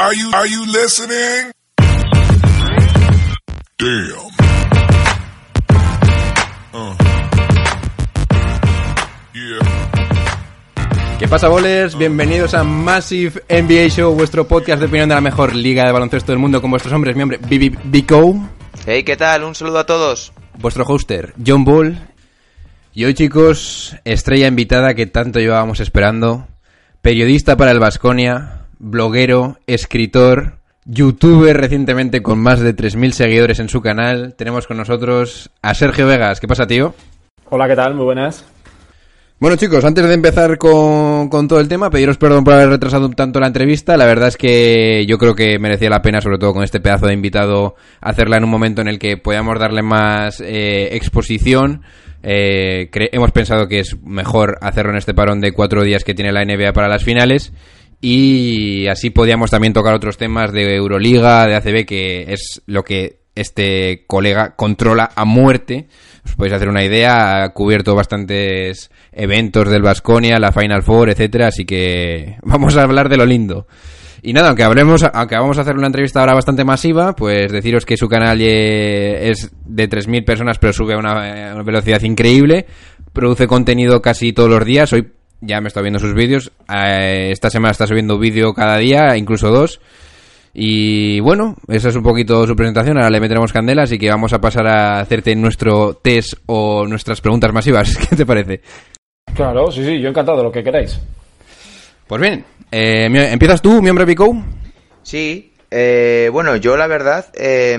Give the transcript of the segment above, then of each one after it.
Are you, are you listening? Damn. Uh. Yeah. ¿Qué pasa, bolers? Bienvenidos a Massive NBA Show, vuestro podcast de opinión de la mejor liga de baloncesto del mundo con vuestros hombres, mi hombre Bibi Bico, Hey, ¿qué tal? Un saludo a todos. vuestro hoster John Bull. Y hoy, chicos, estrella invitada que tanto llevábamos esperando, periodista para el Vasconia, bloguero, escritor, youtuber recientemente con más de 3.000 seguidores en su canal. Tenemos con nosotros a Sergio Vegas. ¿Qué pasa, tío? Hola, ¿qué tal? Muy buenas. Bueno chicos, antes de empezar con, con todo el tema, pediros perdón por haber retrasado un tanto la entrevista. La verdad es que yo creo que merecía la pena, sobre todo con este pedazo de invitado, hacerla en un momento en el que podamos darle más eh, exposición. Eh, hemos pensado que es mejor hacerlo en este parón de cuatro días que tiene la NBA para las finales. Y así podíamos también tocar otros temas de Euroliga, de ACB, que es lo que este colega controla a muerte. Os podéis hacer una idea, ha cubierto bastantes eventos del Vasconia, la Final Four, etcétera, así que vamos a hablar de lo lindo. Y nada, aunque hablemos, aunque vamos a hacer una entrevista ahora bastante masiva, pues deciros que su canal es de 3.000 personas, pero sube a una velocidad increíble. Produce contenido casi todos los días. Hoy ya me está viendo sus vídeos. Eh, esta semana está subiendo vídeo cada día, incluso dos. Y bueno, esa es un poquito su presentación. Ahora le meteremos candela, así que vamos a pasar a hacerte nuestro test o nuestras preguntas masivas. ¿Qué te parece? Claro, sí, sí, yo encantado, lo que queráis. Pues bien, eh, mi- ¿empiezas tú, miembro Pico? Sí, eh, bueno, yo la verdad eh,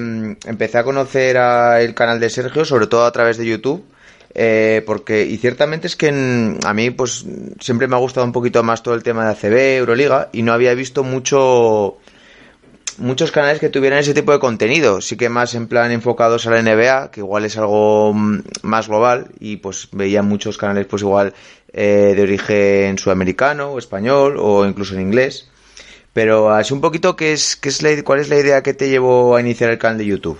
empecé a conocer a el canal de Sergio, sobre todo a través de YouTube, eh, porque, y ciertamente es que en- a mí pues siempre me ha gustado un poquito más todo el tema de ACB, Euroliga, y no había visto mucho muchos canales que tuvieran ese tipo de contenido, sí que más en plan enfocados a la NBA, que igual es algo mm, más global, y pues veía muchos canales pues igual eh, de origen sudamericano o español o incluso en inglés. Pero así un poquito, ¿qué es, qué es la, ¿cuál es la idea que te llevó a iniciar el canal de YouTube?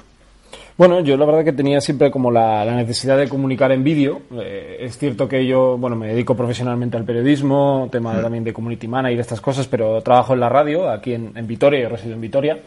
Bueno, yo la verdad que tenía siempre como la, la necesidad de comunicar en vídeo. Eh, es cierto que yo, bueno, me dedico profesionalmente al periodismo, tema de- también de community manager y estas cosas, pero trabajo en la radio, aquí en, en Vitoria, yo resido en Vitoria.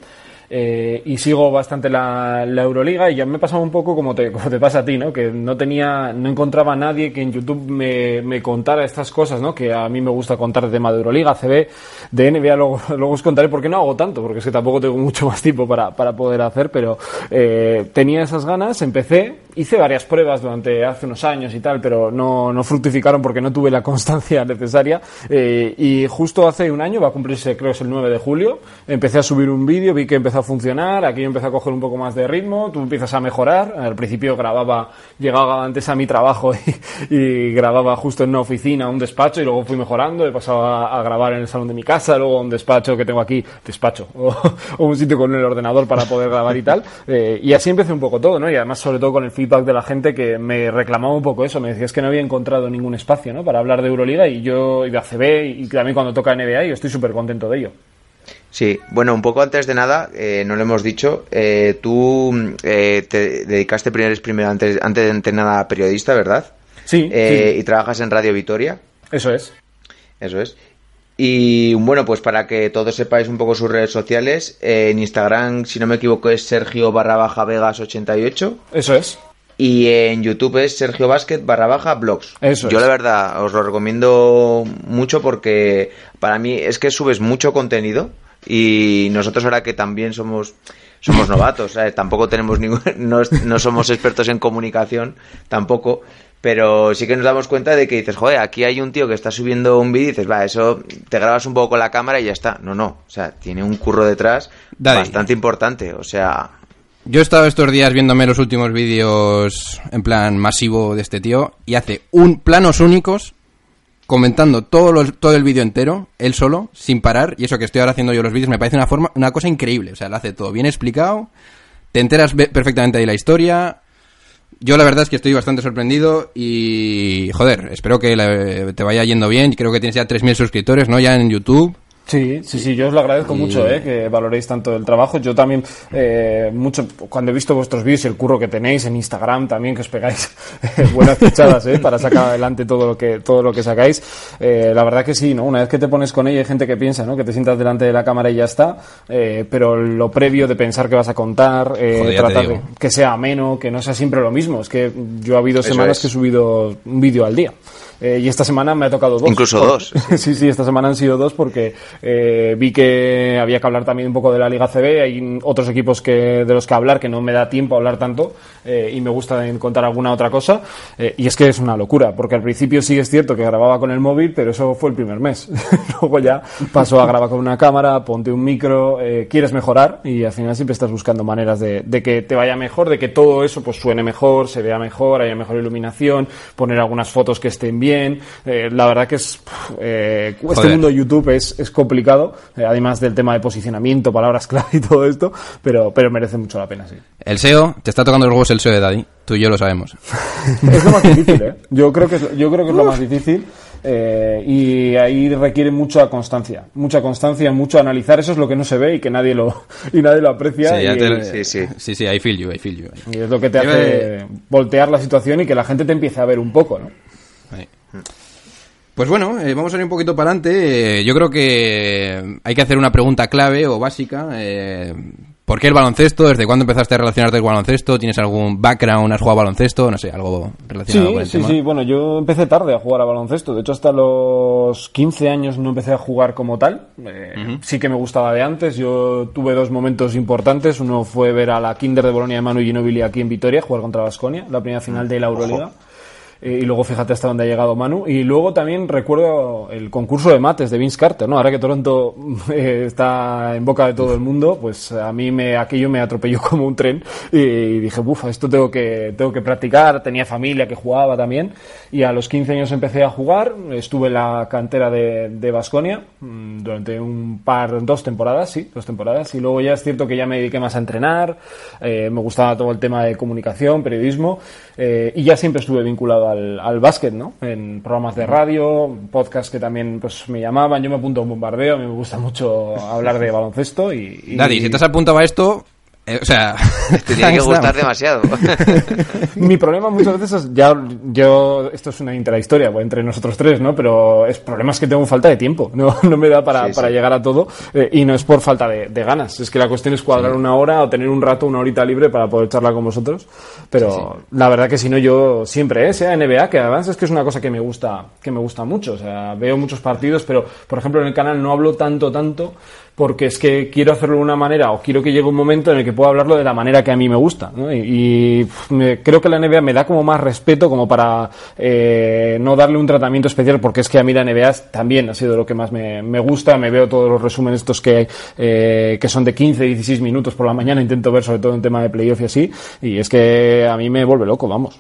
Eh, y sigo bastante la, la Euroliga y ya me pasaba un poco como te, como te pasa a ti, ¿no? Que no tenía, no encontraba a nadie que en YouTube me, me contara estas cosas, ¿no? Que a mí me gusta contar de tema de Euroliga, CB, de NBA, luego, luego os contaré por qué no hago tanto, porque es que tampoco tengo mucho más tiempo para, para poder hacer, pero eh, tenía esas ganas, empecé, hice varias pruebas durante hace unos años y tal, pero no, no fructificaron porque no tuve la constancia necesaria. eh, y justo hace un año, va a cumplirse, creo es el 9 de julio, empecé a subir un vídeo, vi que a funcionar, aquí empecé a coger un poco más de ritmo, tú empiezas a mejorar. Al principio grababa, llegaba antes a mi trabajo y, grababa justo en una oficina, un despacho, y luego fui mejorando, he pasado a, grabar en el salón de mi casa, luego un despacho que tengo aquí, despacho, o, un sitio con el ordenador para poder grabar y tal. eh, y así empecé un poco todo, ¿no? Y además, sobre todo con el feedback de la gente que me reclamaba un poco eso, me decía es que no había encontrado ningún espacio, ¿no? Para hablar de Euroliga y yo, y de ACB, y también cuando toca NBA, yo estoy súper contento de ello. Sí, bueno, un poco antes de nada, eh, no lo hemos dicho, eh, tú eh, te dedicaste primero, primero antes, antes de nada a periodista, ¿verdad? Sí, Eh, sí. Y trabajas en Radio Vitoria, Eso es. eso es. Y bueno, pues para que todos sepáis un poco sus redes sociales, eh, en Instagram, si no me equivoco, es Sergio barra baja Vegas 88 Eso es. y en YouTube es Sergio Basket barra baja blogs. Eso Yo es. la verdad os lo recomiendo mucho porque para mí es que subes mucho contenido y nosotros ahora que también somos somos novatos, ¿sabes? tampoco tenemos ningún, no, no somos expertos en comunicación tampoco, pero sí que nos damos cuenta de que dices, joder, aquí hay un tío que está subiendo un vídeo y dices, va, eso te grabas un poco con la cámara y ya está. No, no, o sea, tiene un curro detrás bastante importante, o sea, Yo he estado estos días viéndome los últimos vídeos en plan masivo de este tío y hace un planos únicos comentando todo, los- todo el vídeo entero, él solo, sin parar, y eso que estoy ahora haciendo yo los vídeos me parece una forma, una cosa increíble, o sea, lo hace todo bien explicado, te enteras perfectamente de la historia. Yo la verdad es que estoy bastante sorprendido y joder, espero que te vaya yendo bien, creo que tienes ya 3000 suscriptores, ¿no? Ya en YouTube. Sí, sí, sí, yo os lo agradezco mucho, ¿eh? que valoréis tanto el trabajo. Yo también, eh, mucho, cuando he visto vuestros vídeos y el curro que tenéis en Instagram también, que os pegáis buenas fichadas, ¿eh? Para sacar adelante todo lo que, todo lo que sacáis. Eh, la verdad que sí, ¿no? Una vez que te pones con ella hay gente que piensa, ¿no? Que te sientas delante de la cámara y ya está, eh, pero lo previo de pensar que vas a contar, eh, Joder, tratar de que sea ameno, que no sea siempre lo mismo. Es que yo ha habido Eso semanas es. que he subido un vídeo al día. Eh, y esta semana me ha tocado dos. Incluso Por- dos. sí, sí, esta semana han sido dos porque eh, vi que había que hablar también un poco de la Liga CB. Hay otros equipos que, de los que hablar que no me da tiempo a hablar tanto eh, y me gusta contar alguna otra cosa. Eh, y es que es una locura, porque al principio sí es cierto que grababa con el móvil, pero eso fue el primer mes. Luego ya pasó a grabar con una cámara, ponte un micro, eh, quieres mejorar y al final siempre estás buscando maneras de, de que te vaya mejor, de que todo eso pues suene mejor, se vea mejor, haya mejor iluminación, poner algunas fotos que estén bien. Eh, la verdad que es eh, este Joder. mundo de YouTube es, es complicado, eh, además del tema de posicionamiento, palabras clave y todo esto, pero, pero merece mucho la pena, sí. El SEO, te está tocando los huevos el SEO de Daddy. Tú y yo lo sabemos. Es lo más difícil, ¿eh? Yo creo que es, yo creo que es lo más difícil. eh, y ahí requiere mucha constancia, mucha constancia, mucho analizar. Eso es lo que no se ve y que nadie lo y nadie lo aprecia. Sí, ya y, te- eh, Sí, sí. Sí, sí, I feel you, I feel you. y es lo que te hace voltear la situación y que la gente te empiece a ver un poco, ¿no? Pues bueno, eh, vamos a ir un poquito para adelante. Eh, yo creo que hay que hacer una pregunta clave o básica. Eh, ¿Por qué el baloncesto? ¿Desde cuándo empezaste a relacionarte con el baloncesto? ¿Tienes algún background? ¿Has jugado a baloncesto? No sé, algo relacionado con Sí, el sí, tema. sí. Bueno, yo empecé tarde a jugar a baloncesto. De hecho, hasta los 15 años no empecé a jugar como tal. Sí que me gustaba de antes. Yo tuve dos momentos importantes. Uno fue ver a la Kinder de Bolonia de Manu Ginobili aquí en Vitoria, jugar contra Basconia, la primera final de la Euroliga. Y luego fíjate hasta dónde ha llegado Manu. Y luego también recuerdo el concurso de mates de Vince Carter, ¿no? Ahora que Toronto eh, está en boca de todo el mundo, pues a mí me, aquello me atropelló como un tren y dije, uff, esto tengo que, tengo que practicar. Tenía familia que jugaba también. Y a los 15 años empecé a jugar. Estuve en la cantera de, de Basconia durante un par, dos temporadas, sí, dos temporadas. Y luego ya es cierto que ya me dediqué más a entrenar. eh, me gustaba todo el tema de comunicación, periodismo. eh, y ya siempre estuve vinculado al, al básquet, ¿no? En programas de radio, podcasts que también pues me llamaban. Yo me apunto a un bombardeo. A mí me gusta mucho hablar de baloncesto. Y, y- Daddy, si te has apuntado a esto, eh, o sea... Te tiene que gustar demasiado. Mi problema muchas veces es, ya, yo, esto es una intrahistoria entre nosotros tres, ¿no? Pero es problema es que tengo falta de tiempo, no, no me da para, Sí, sí. para llegar a todo eh, y no es por falta de, de ganas, es que la cuestión es cuadrar una hora o tener un rato, una horita libre para poder charlar con vosotros, pero la verdad que si no yo siempre, ¿eh? sea NBA, que además es que es una cosa que me gusta, que me gusta mucho, o sea, veo muchos partidos, pero por ejemplo en el canal no hablo tanto, tanto, porque es que quiero hacerlo de una manera o quiero que llegue un momento en el que pueda hablarlo de la manera que a mí me gusta. ¿no? Y, me- creo que la NBA me da como más respeto como para eh, no darle un tratamiento especial porque es que a mí la NBA también ha sido lo que más me, me gusta. Me veo todos los resúmenes estos que, eh, que son de 15, 16 minutos por la mañana. Intento ver sobre todo en tema de playoff y así. Y es que a mí me vuelve loco, vamos.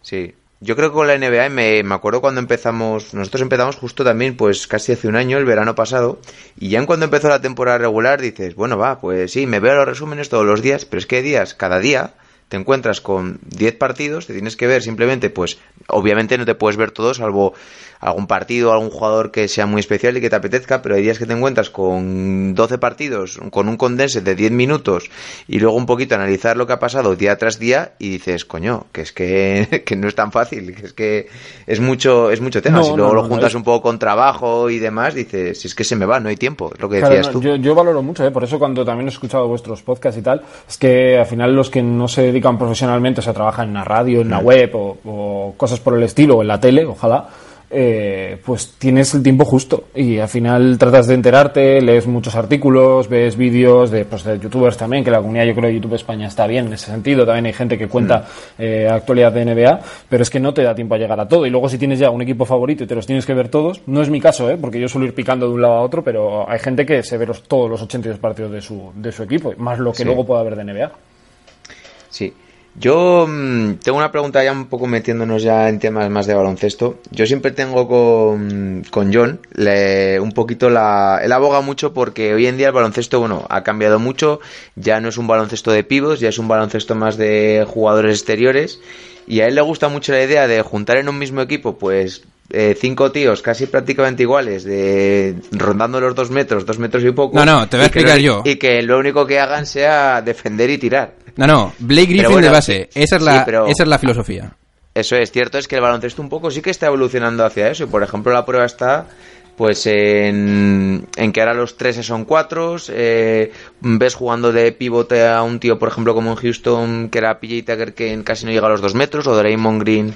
Sí. Yo creo que con la NBA me, me acuerdo cuando empezamos, nosotros empezamos justo también, pues casi hace un año, el verano pasado, y ya en cuando empezó la temporada regular dices, bueno, va, pues sí, me veo los resúmenes todos los días, pero es que hay días, cada día, te encuentras con 10 partidos, te tienes que ver simplemente, pues, obviamente no te puedes ver todos, salvo algún partido, algún jugador que sea muy especial y que te apetezca, pero hay días que te encuentras con 12 partidos, con un condense de 10 minutos y luego un poquito analizar lo que ha pasado día tras día y dices, coño, que es que, que no es tan fácil, que es que es mucho, es mucho tema. No, si luego no, lo juntas un poco con trabajo y demás, dices, si es que se me va, no hay tiempo, es lo que Claro, decías tú. Yo, yo valoro mucho, ¿eh? por eso cuando también he escuchado vuestros podcasts y tal, es que al final los que no se dedican profesionalmente, o sea, trabajan en la radio, en la web o, o cosas por el estilo, o en la tele, ojalá, eh, pues tienes el tiempo justo y al final tratas de enterarte, lees muchos artículos, ves vídeos de, pues, de youtubers también, que la comunidad yo creo de YouTube España está bien en ese sentido, también hay gente que cuenta eh, actualidad de NBA, pero es que no te da tiempo a llegar a todo y luego si tienes ya un equipo favorito y te los tienes que ver todos, no es mi caso, ¿eh? porque yo suelo ir picando de un lado a otro, pero hay gente que se ve los, todos los 82 partidos de su, de su equipo, más lo que Sí. luego pueda haber de NBA. Sí. Yo mm, tengo una pregunta ya un poco metiéndonos ya en temas más de baloncesto. Yo siempre tengo con, con John le- un poquito la... Él aboga mucho porque hoy en día el baloncesto, bueno, ha cambiado mucho. Ya no es un baloncesto de pibos, ya es un baloncesto más de jugadores exteriores. Y a él le gusta mucho la idea de juntar en un mismo equipo, pues eh, cinco tíos casi prácticamente iguales, de rondando los dos metros, dos metros y poco. No, no, te voy a explicar lo- yo. Y que lo único que hagan sea defender y tirar. No, no, Blake Griffin bueno, de base. Esa es la, sí, pero- esa es la filosofía. Eso es cierto, es que el baloncesto un poco sí que está evolucionando hacia eso. Y por ejemplo, la prueba está pues en, en que ahora los tres son cuatro. eh, ves jugando de pivote a un tío, por ejemplo, como en Houston, que era PJ Tucker, que casi no llega a los dos metros, o Draymond Green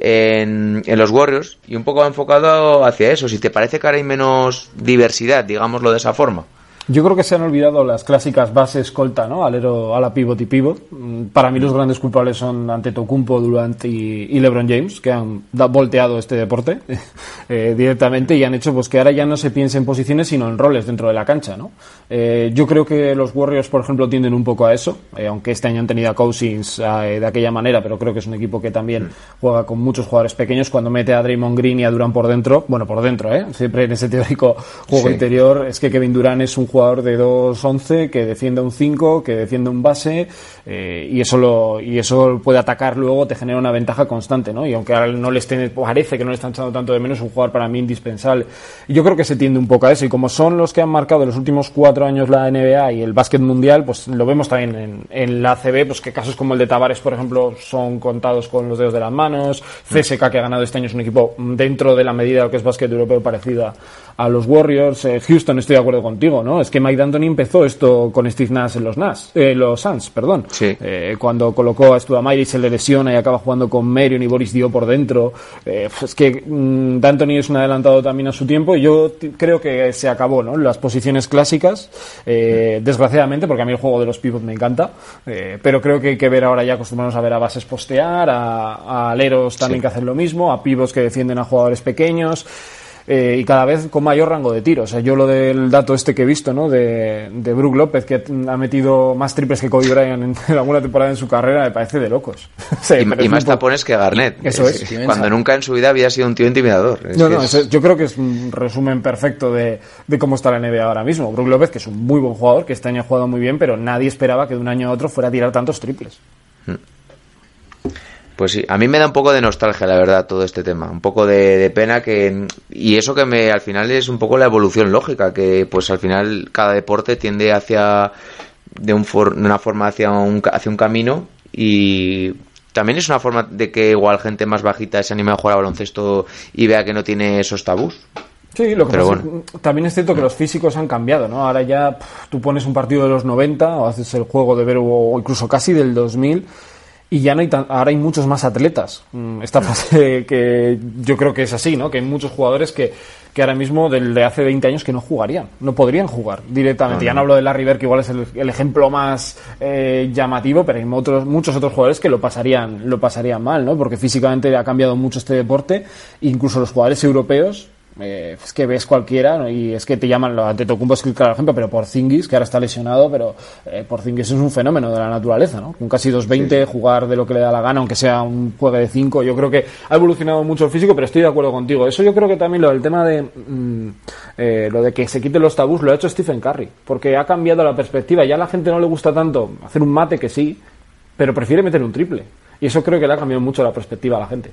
en, en los Warriors. Y un poco enfocado hacia eso. Si te parece que ahora hay menos diversidad, digámoslo de esa forma. Yo creo que se han olvidado las clásicas bases escolta, ¿no? Alero, ala pivot y pivot. Mm, Para mí los grandes culpables son Antetokounmpo, Durant y, y LeBron James, que han da- volteado este deporte eh, directamente y han hecho pues que ahora ya no se piense en posiciones sino en roles dentro de la cancha, ¿no? Eh, yo creo que los Warriors, por ejemplo, tienden un poco a eso, eh, aunque este año han tenido a Cousins eh, de aquella manera, pero creo que es un equipo que también juega con muchos jugadores pequeños. Cuando mete a Draymond Green y a Durant por dentro, bueno, por dentro, ¿eh? Siempre en ese teórico juego Sí. interior es que Kevin Durant es un jugador de 2-11 que defiende un 5, que defiende un base eh, y eso lo y eso puede atacar luego, te genera una ventaja constante, ¿no? Y aunque ahora no le estén, parece que no le están echando tanto de menos, es un jugador para mí indispensable. Y yo creo que se tiende un poco a eso y como son los que han marcado en los últimos cuatro años la NBA y el básquet mundial, pues lo vemos también en, en la ACB, pues que casos como el de Tavares, por ejemplo, son contados con los dedos de las manos. CSK, que ha ganado este año, es un equipo dentro de la medida de lo que es básquet europeo parecida a los Warriors. Eh, Houston, estoy de acuerdo contigo, ¿no? Es que Mike D'Antoni empezó esto con Steve Nash en los Nash, eh, los Suns, perdón. Sí. Eh, cuando colocó a Studamairi se le lesiona y acaba jugando con Marion y Boris Dio por dentro. Eh, es que mm, D'Antoni es un adelantado también a su tiempo y yo creo que se acabó, ¿no? Las posiciones clásicas, eh, desgraciadamente, porque a mí el juego de los pivots me encanta, eh, pero creo que hay que ver ahora ya acostumbrarnos a ver a bases postear, a, a aleros también que hacen lo mismo, a pivots que defienden a jugadores pequeños. Eh, y cada vez con mayor rango de tiro. O sea, yo lo del dato este que he visto, ¿no? De, de Brook López, que ha metido más triples que Kobe Bryant en, en alguna temporada en su carrera, me parece de locos. Y, y es más tapones que Garnett. Eso es. Cuando nunca en su vida había sido un tío intimidador. Es No, no, es- eso- yo creo que es un resumen perfecto de, de cómo está la NBA ahora mismo. Brook López, que es un muy buen jugador, que este año ha jugado muy bien, pero nadie esperaba que de un año a otro fuera a tirar tantos triples. Pues sí, a mí me da un poco de nostalgia, la verdad, todo este tema. Un poco de, de pena que... Y eso que me al final es un poco la evolución lógica, que pues al final cada deporte tiende hacia... De, un for- de una forma hacia un, hacia un camino y también es una forma de que igual gente más bajita se anime a jugar a baloncesto y vea que no tiene esos tabús. Sí, lo que Pero pasa bueno. es que también es cierto que los físicos han cambiado, ¿no? Ahora ya pf, tú pones un partido de los 90 o haces el juego de ver o incluso casi del 2000 y ya no hay tan, ahora hay muchos más atletas. Mm, Esta frase que yo creo que es así, ¿no? Que hay muchos jugadores que, que ahora mismo del de hace 20 años que no jugarían, no podrían jugar directamente. Ya no hablo de Larry Bird, que igual es el, el ejemplo más eh, llamativo, pero hay otros, muchos otros jugadores que lo pasarían, lo pasarían mal, ¿no? Porque físicamente ha cambiado mucho este deporte, incluso los jugadores europeos eh, es que ves cualquiera ¿no? y es que te llaman lo Antetokounmpo es claro ejemplo pero Porzingis que ahora está lesionado pero eh, Porzingis es un fenómeno de la naturaleza ¿no? con casi 2.20 jugar de lo que le da la gana aunque sea un juego de 5 yo creo que ha evolucionado mucho el físico pero estoy de acuerdo contigo eso yo creo que también lo del tema de mm, eh, lo de que se quiten los tabús lo ha hecho Stephen Curry porque ha cambiado la perspectiva ya a la gente no le gusta tanto hacer un mate que sí pero prefiere meter un triple y eso creo que le ha cambiado mucho la perspectiva a la gente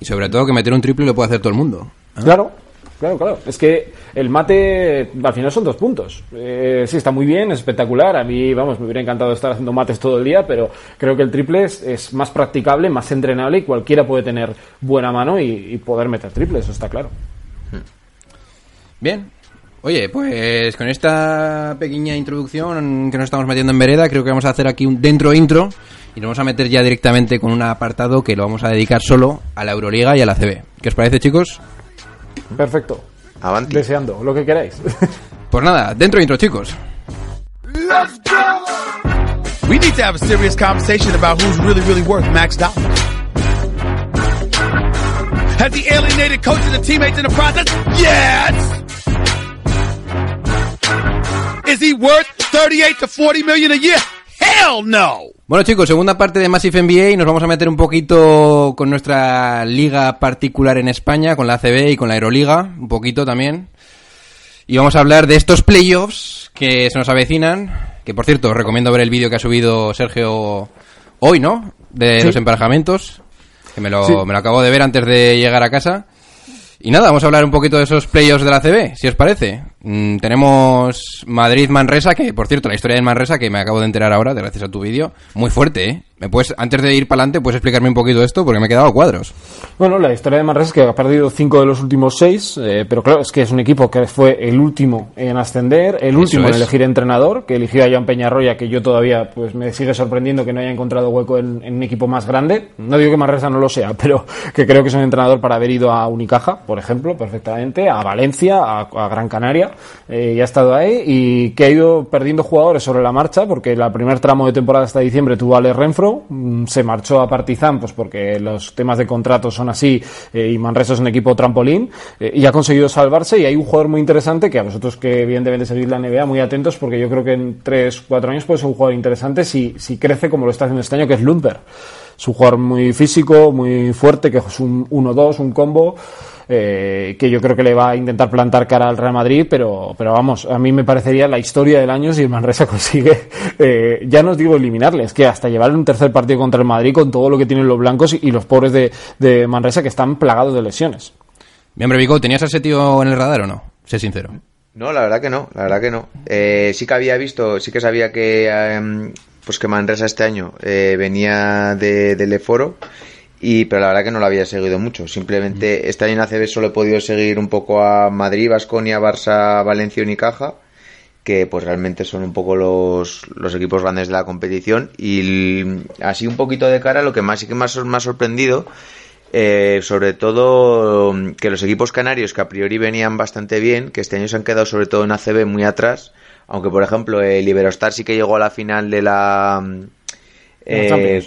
Y sobre todo que meter un triple lo puede hacer todo el mundo. Claro, claro, claro. Es que el mate al final son dos puntos. Eh, sí, está muy bien, es espectacular. A mí, vamos, me hubiera encantado estar haciendo mates todo el día, pero creo que el triple es, es más practicable, más entrenable y cualquiera puede tener buena mano y, y poder meter triple, eso está claro. Bien. Oye, pues con esta pequeña introducción que nos estamos metiendo en vereda, creo que vamos a hacer aquí un dentro intro y nos vamos a meter ya directamente con un apartado que lo vamos a dedicar solo a la Euroliga y a la CB. ¿Qué os parece, chicos? Perfecto. Avanti. Deseando, lo que queráis. Pues nada, dentro intro, chicos. Let's go! We need to have a serious conversation about who's really, really worth max dollars. Has he alienated coaches and teammates in the process? Yes! Is he worth 38 to 40 million a year? Hell no! Bueno chicos, segunda parte de Massive NBA y nos vamos a meter un poquito con nuestra liga particular en España, con la ACB y con la Euroliga, un poquito también. Y vamos a hablar de estos playoffs que se nos avecinan, que por cierto os recomiendo ver el vídeo que ha subido Sergio hoy, ¿no? De Sí. los emparejamientos, que me lo, Sí. me lo acabo de ver antes de llegar a casa. Y nada, vamos a hablar un poquito de esos playoffs de la CB, si os parece. Mm, tenemos Madrid-Manresa, que por cierto, la historia de Manresa, que me acabo de enterar ahora, gracias a tu vídeo, muy fuerte, ¿eh? ¿Me puedes, antes de ir para adelante, puedes explicarme un poquito esto? Porque me he quedado a cuadros. Bueno, la historia de Manresa es que ha perdido cinco de los últimos seis, eh, pero claro, es que es un equipo que fue el último en ascender, el último en elegir entrenador, que eligió a Joan Peñarroya, que yo todavía pues me sigue sorprendiendo que no haya encontrado hueco en, en un equipo más grande. No digo que Manresa no lo sea, pero que creo que es un entrenador para haber ido a Unicaja, por ejemplo, perfectamente, a Valencia, a, a Gran Canaria, eh, y ha estado ahí, y que ha ido perdiendo jugadores sobre la marcha, porque el primer tramo de temporada hasta diciembre tuvo a Renfro, mm, se marchó a Partizan, pues porque los temas de contratos son así, eh, y Manresa es un equipo trampolín, eh, y ha conseguido salvarse, y hay un jugador muy interesante que a vosotros que evidentemente seguís la NBA, muy atentos, porque yo creo que en 3, 4 años puede ser un jugador interesante si, si crece como lo está haciendo este año, que es Lumper. Es un jugador muy físico, muy fuerte, que es un 1-2, un combo, eh, que yo creo que le va a intentar plantar cara al Real Madrid, pero, pero vamos, a mí me parecería la historia del año si el Manresa consigue, eh, ya no os digo eliminarle, es que hasta llevar un tercer partido contra el Madrid con todo lo que tienen los blancos y, los pobres de, de Manresa que están plagados de lesiones. Mi hombre Vico, ¿tenías a ese tío en el radar o no? Sé sincero. No, la verdad que no, la verdad que no. Eh, sí que había visto, sí que sabía que em, pues que Manresa este año eh, venía de, del Eforo, y, pero la verdad que no lo había seguido mucho. Simplemente este año en ACB solo he podido seguir un poco a Madrid, Vasconia, Barça, Valencia y Unicaja, que pues realmente son un poco los, los equipos grandes de la competición. Y así un poquito de cara, lo que más sí que más me ha sorprendido eh, sobre todo mm, que los equipos canarios que a priori venían bastante bien, que este año se han quedado sobre todo en ACB muy atrás, aunque por ejemplo el Iberostar sí que llegó a la final de la... mm, eh,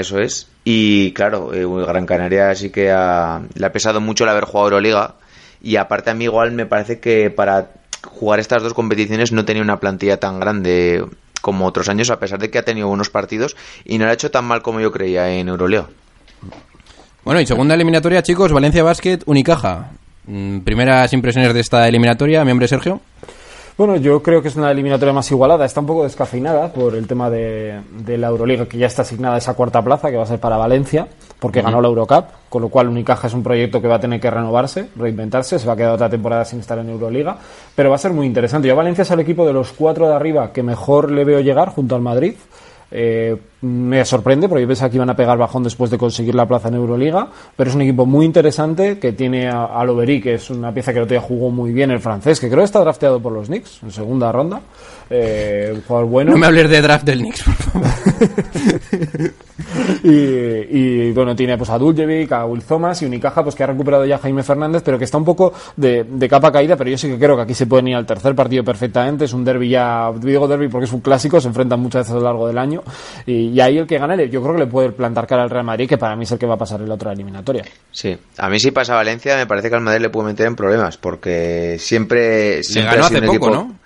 eso es. Y claro, eh, Gran Canaria sí que ha- le ha pesado mucho el haber jugado Euroliga. Y aparte a mí igual me parece que para jugar estas dos competiciones no tenía una plantilla tan grande como otros años, a pesar de que ha tenido buenos partidos y no lo ha hecho tan mal como yo creía en Euroliga. Bueno, y segunda eliminatoria, chicos, Valencia Basket, Unicaja. Mm, Primeras impresiones de esta eliminatoria, mi hombre Sergio. Bueno, yo creo que es una eliminatoria más igualada. Está un poco descafeinada por el tema de, de la Euroliga, que ya está asignada esa cuarta plaza, que va a ser para Valencia, porque ganó la Eurocup, con lo cual Unicaja es un proyecto que va a tener que renovarse, reinventarse, se va a quedar otra temporada sin estar en Euroliga, pero va a ser muy interesante. Yo a Valencia es el equipo de los cuatro de arriba que mejor le veo llegar junto al Madrid. Eh, me sorprende porque yo pensaba que iban a pegar bajón después de conseguir la plaza en Euroliga, pero es un equipo muy interesante que tiene a, a que es una pieza que el otro día jugó muy bien el francés, que creo que está drafteado por los Knicks en segunda ronda. Eh, un jugador bueno. No me hables de draft del Knicks, por favor. y, y, bueno, tiene pues a Duljevic, a Will Thomas y Unicaja, pues que ha recuperado ya a Jaime Fernández, pero que está un poco de, de capa caída, pero yo sí que creo que aquí se pueden ir al tercer partido perfectamente. Es un derby ya, digo derby porque es un clásico, se enfrentan muchas veces a lo largo del año. Y, y ahí el que gane, yo creo que le puede plantar cara al Real Madrid, que para mí es el que va a pasar en la otra eliminatoria. Sí, a mí si pasa Valencia me parece que al Madrid le puede meter en problemas porque siempre, siempre ganó hace un poco, equipo- ¿no?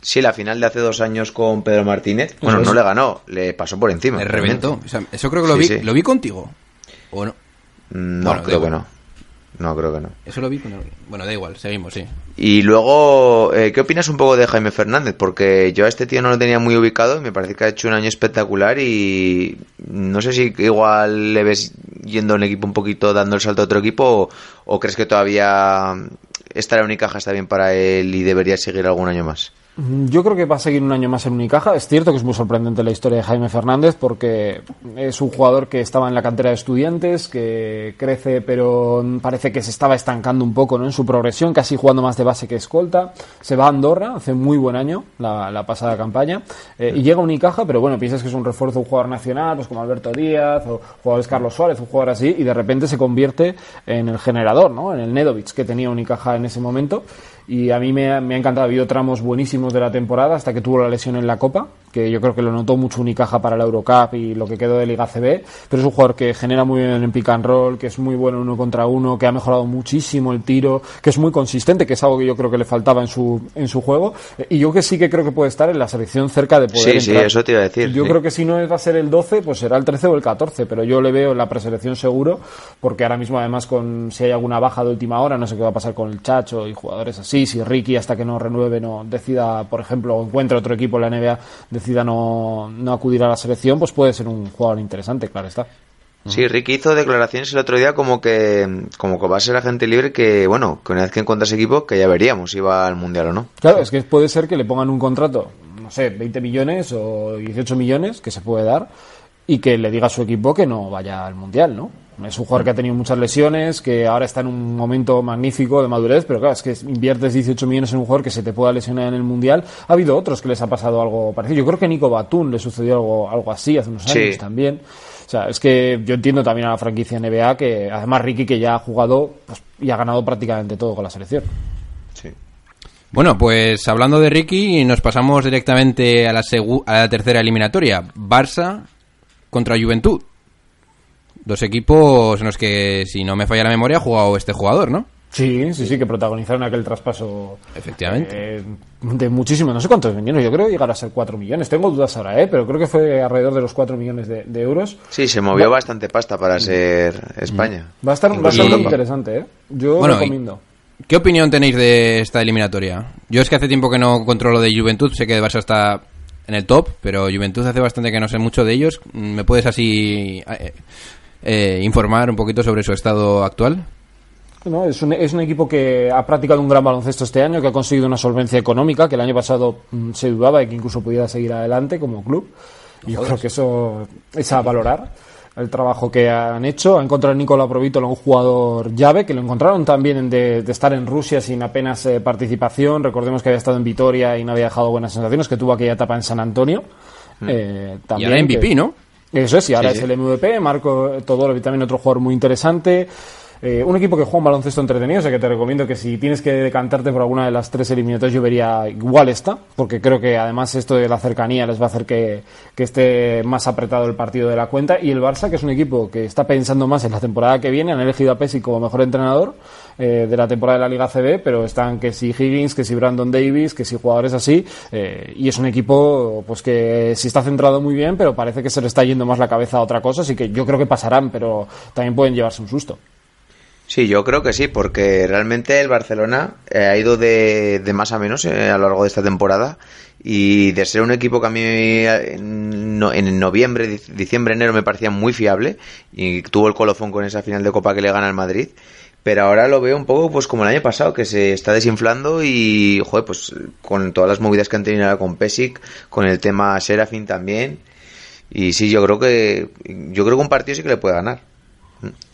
Sí, la final de hace dos años con Pedro Martínez. Bueno, es. no le ganó, le pasó por encima. Realmente. reventó. O sea, eso creo que lo Sí, vi, sí. lo vi contigo. ¿O no? No, Bueno, creo que no. No, creo que no. Eso lo vi con el- Bueno, da igual, seguimos, sí. Y luego, eh, ¿qué opinas un poco de Jaime Fernández? Porque yo a este tío no lo tenía muy ubicado y me parece que ha hecho un año espectacular y no sé si igual le ves yendo a un equipo un poquito dando el salto a otro equipo o, o crees que todavía estar en Unicaja está bien para él y debería seguir algún año más. Mm, Yo creo que va a seguir un año más en Unicaja. Es cierto que es muy sorprendente la historia de Jaime Fernández porque es un jugador que estaba en la cantera de estudiantes, que crece pero parece que se estaba estancando un poco ¿no? en su progresión, casi jugando más de base que escolta. Se va a Andorra, hace muy buen año la, la pasada campaña, eh, y llega a Unicaja, pero bueno, piensas que es un refuerzo un jugador nacional, pues como Alberto Díaz o jugadores Carlos Suárez, un jugador así, y de repente se convierte en el generador, ¿no? en el Nedovic que tenía Unicaja en ese momento. Y a mí me ha, me ha encantado. Ha habido tramos buenísimos de la temporada hasta que tuvo la lesión en la Copa, que yo creo que lo notó mucho Unicaja para la Eurocup y lo que quedó de Liga CB. Pero es un jugador que genera muy bien en pick and roll, que es muy bueno uno contra uno, que ha mejorado muchísimo el tiro, que es muy consistente, que es algo que yo creo que le faltaba en su, en su juego. Y yo que sí que creo que puede estar en la selección cerca de poder Sí, sí, entrar. eso te iba a decir, Yo sí. creo que si no va a ser el 12, pues será el 13 o el 14, pero yo le veo en la preselección seguro, porque ahora mismo además con si hay alguna baja de última hora, no sé qué va a pasar con el Chacho y jugadores así, si Ricky hasta que no renueve no decida, por ejemplo, o encuentre otro equipo en la NBA, decida no, no acudir a la selección, pues puede ser un jugador interesante, claro está. Sí, Ricky hizo declaraciones el otro día como que como que va a ser agente libre que, bueno, que una vez que encuentras equipo, que ya veríamos si va al Mundial o no. Claro, es que puede ser que le pongan un contrato, no sé, 20 millones o 18 millones, que se puede dar, y que le diga a su equipo que no vaya al Mundial, ¿no? Es un jugador que ha tenido muchas lesiones, que ahora está en un momento magnífico de madurez, pero claro, es que inviertes 18 millones en un jugador que se te pueda lesionar en el Mundial. Ha habido otros que les ha pasado algo parecido. Yo creo que a Nico Batum le sucedió algo, algo así hace unos años también. O sea, es que yo entiendo también a la franquicia NBA que, además, Ricky, que ya ha jugado pues, y ha ganado prácticamente todo con la selección. Sí. Bueno, pues hablando de Ricky, nos pasamos directamente a la, segu- a la tercera eliminatoria. Barça contra Juventud. Dos equipos en los que, si no me falla la memoria, ha jugado este jugador, ¿no? Sí, sí, sí, que protagonizaron aquel traspaso Efectivamente. eh, de muchísimo, no sé cuántos millones, yo creo que llegará a ser 4 millones. Tengo dudas ahora, ¿eh? pero creo que fue alrededor de los 4 millones de, de euros. Sí, se movió bastante pasta para ser España. Va a estar, va a estar muy interesante, ¿eh? Yo Bueno, recomiendo. ¿Qué opinión tenéis de esta eliminatoria? Yo es que hace tiempo que no controlo de Juventud, sé que Barça está en el top, pero Juventud hace bastante que no sé mucho de ellos. ¿Me puedes así eh, informar un poquito sobre su estado actual? No, es, un, es un equipo que ha practicado un gran baloncesto este año, que ha conseguido una solvencia económica, que el año pasado mm, se dudaba de que incluso pudiera seguir adelante como club. Y yo creo que eso es a valorar el trabajo que han hecho. Ha encontrado a Nicola Provítola un jugador llave, que lo encontraron también de, de estar en Rusia sin apenas eh, participación. Recordemos que había estado en Vitoria y no había dejado buenas sensaciones, que tuvo aquella etapa en San Antonio. Eh, y también ahora MVP, que- ¿no? Eso es, y ahora Sí, es sí. el MVP, Marco Todoro también otro jugador muy interesante. Eh, un equipo que juega un baloncesto entretenido, o sea que te recomiendo que si tienes que decantarte por alguna de las tres eliminatorias, yo vería igual esta, porque creo que además esto de la cercanía les va a hacer que, que esté más apretado el partido de la cuenta. Y el Barça, que es un equipo que está pensando más en la temporada que viene, han elegido a Pesi como mejor entrenador eh, de la temporada de la Liga CB, pero están que si Higgins, que si Brandon Davis, que si jugadores así, eh, y es un equipo pues que sí está centrado muy bien, pero parece que se le está yendo más la cabeza a otra cosa, así que yo creo que pasarán, pero también pueden llevarse un susto. Sí, yo creo que sí, porque realmente el Barcelona eh, ha ido de, de más a menos eh, a lo largo de esta temporada y de ser un equipo que a mí en, en noviembre, dic- diciembre, enero me parecía muy fiable y tuvo el colofón con esa final de Copa que le gana al Madrid, pero ahora lo veo un poco pues como el año pasado, que se está desinflando y, joder, pues con todas las movidas que han tenido ahora con Pesic, con el tema Serafin también, y sí, yo creo que yo creo que un partido sí que le puede ganar.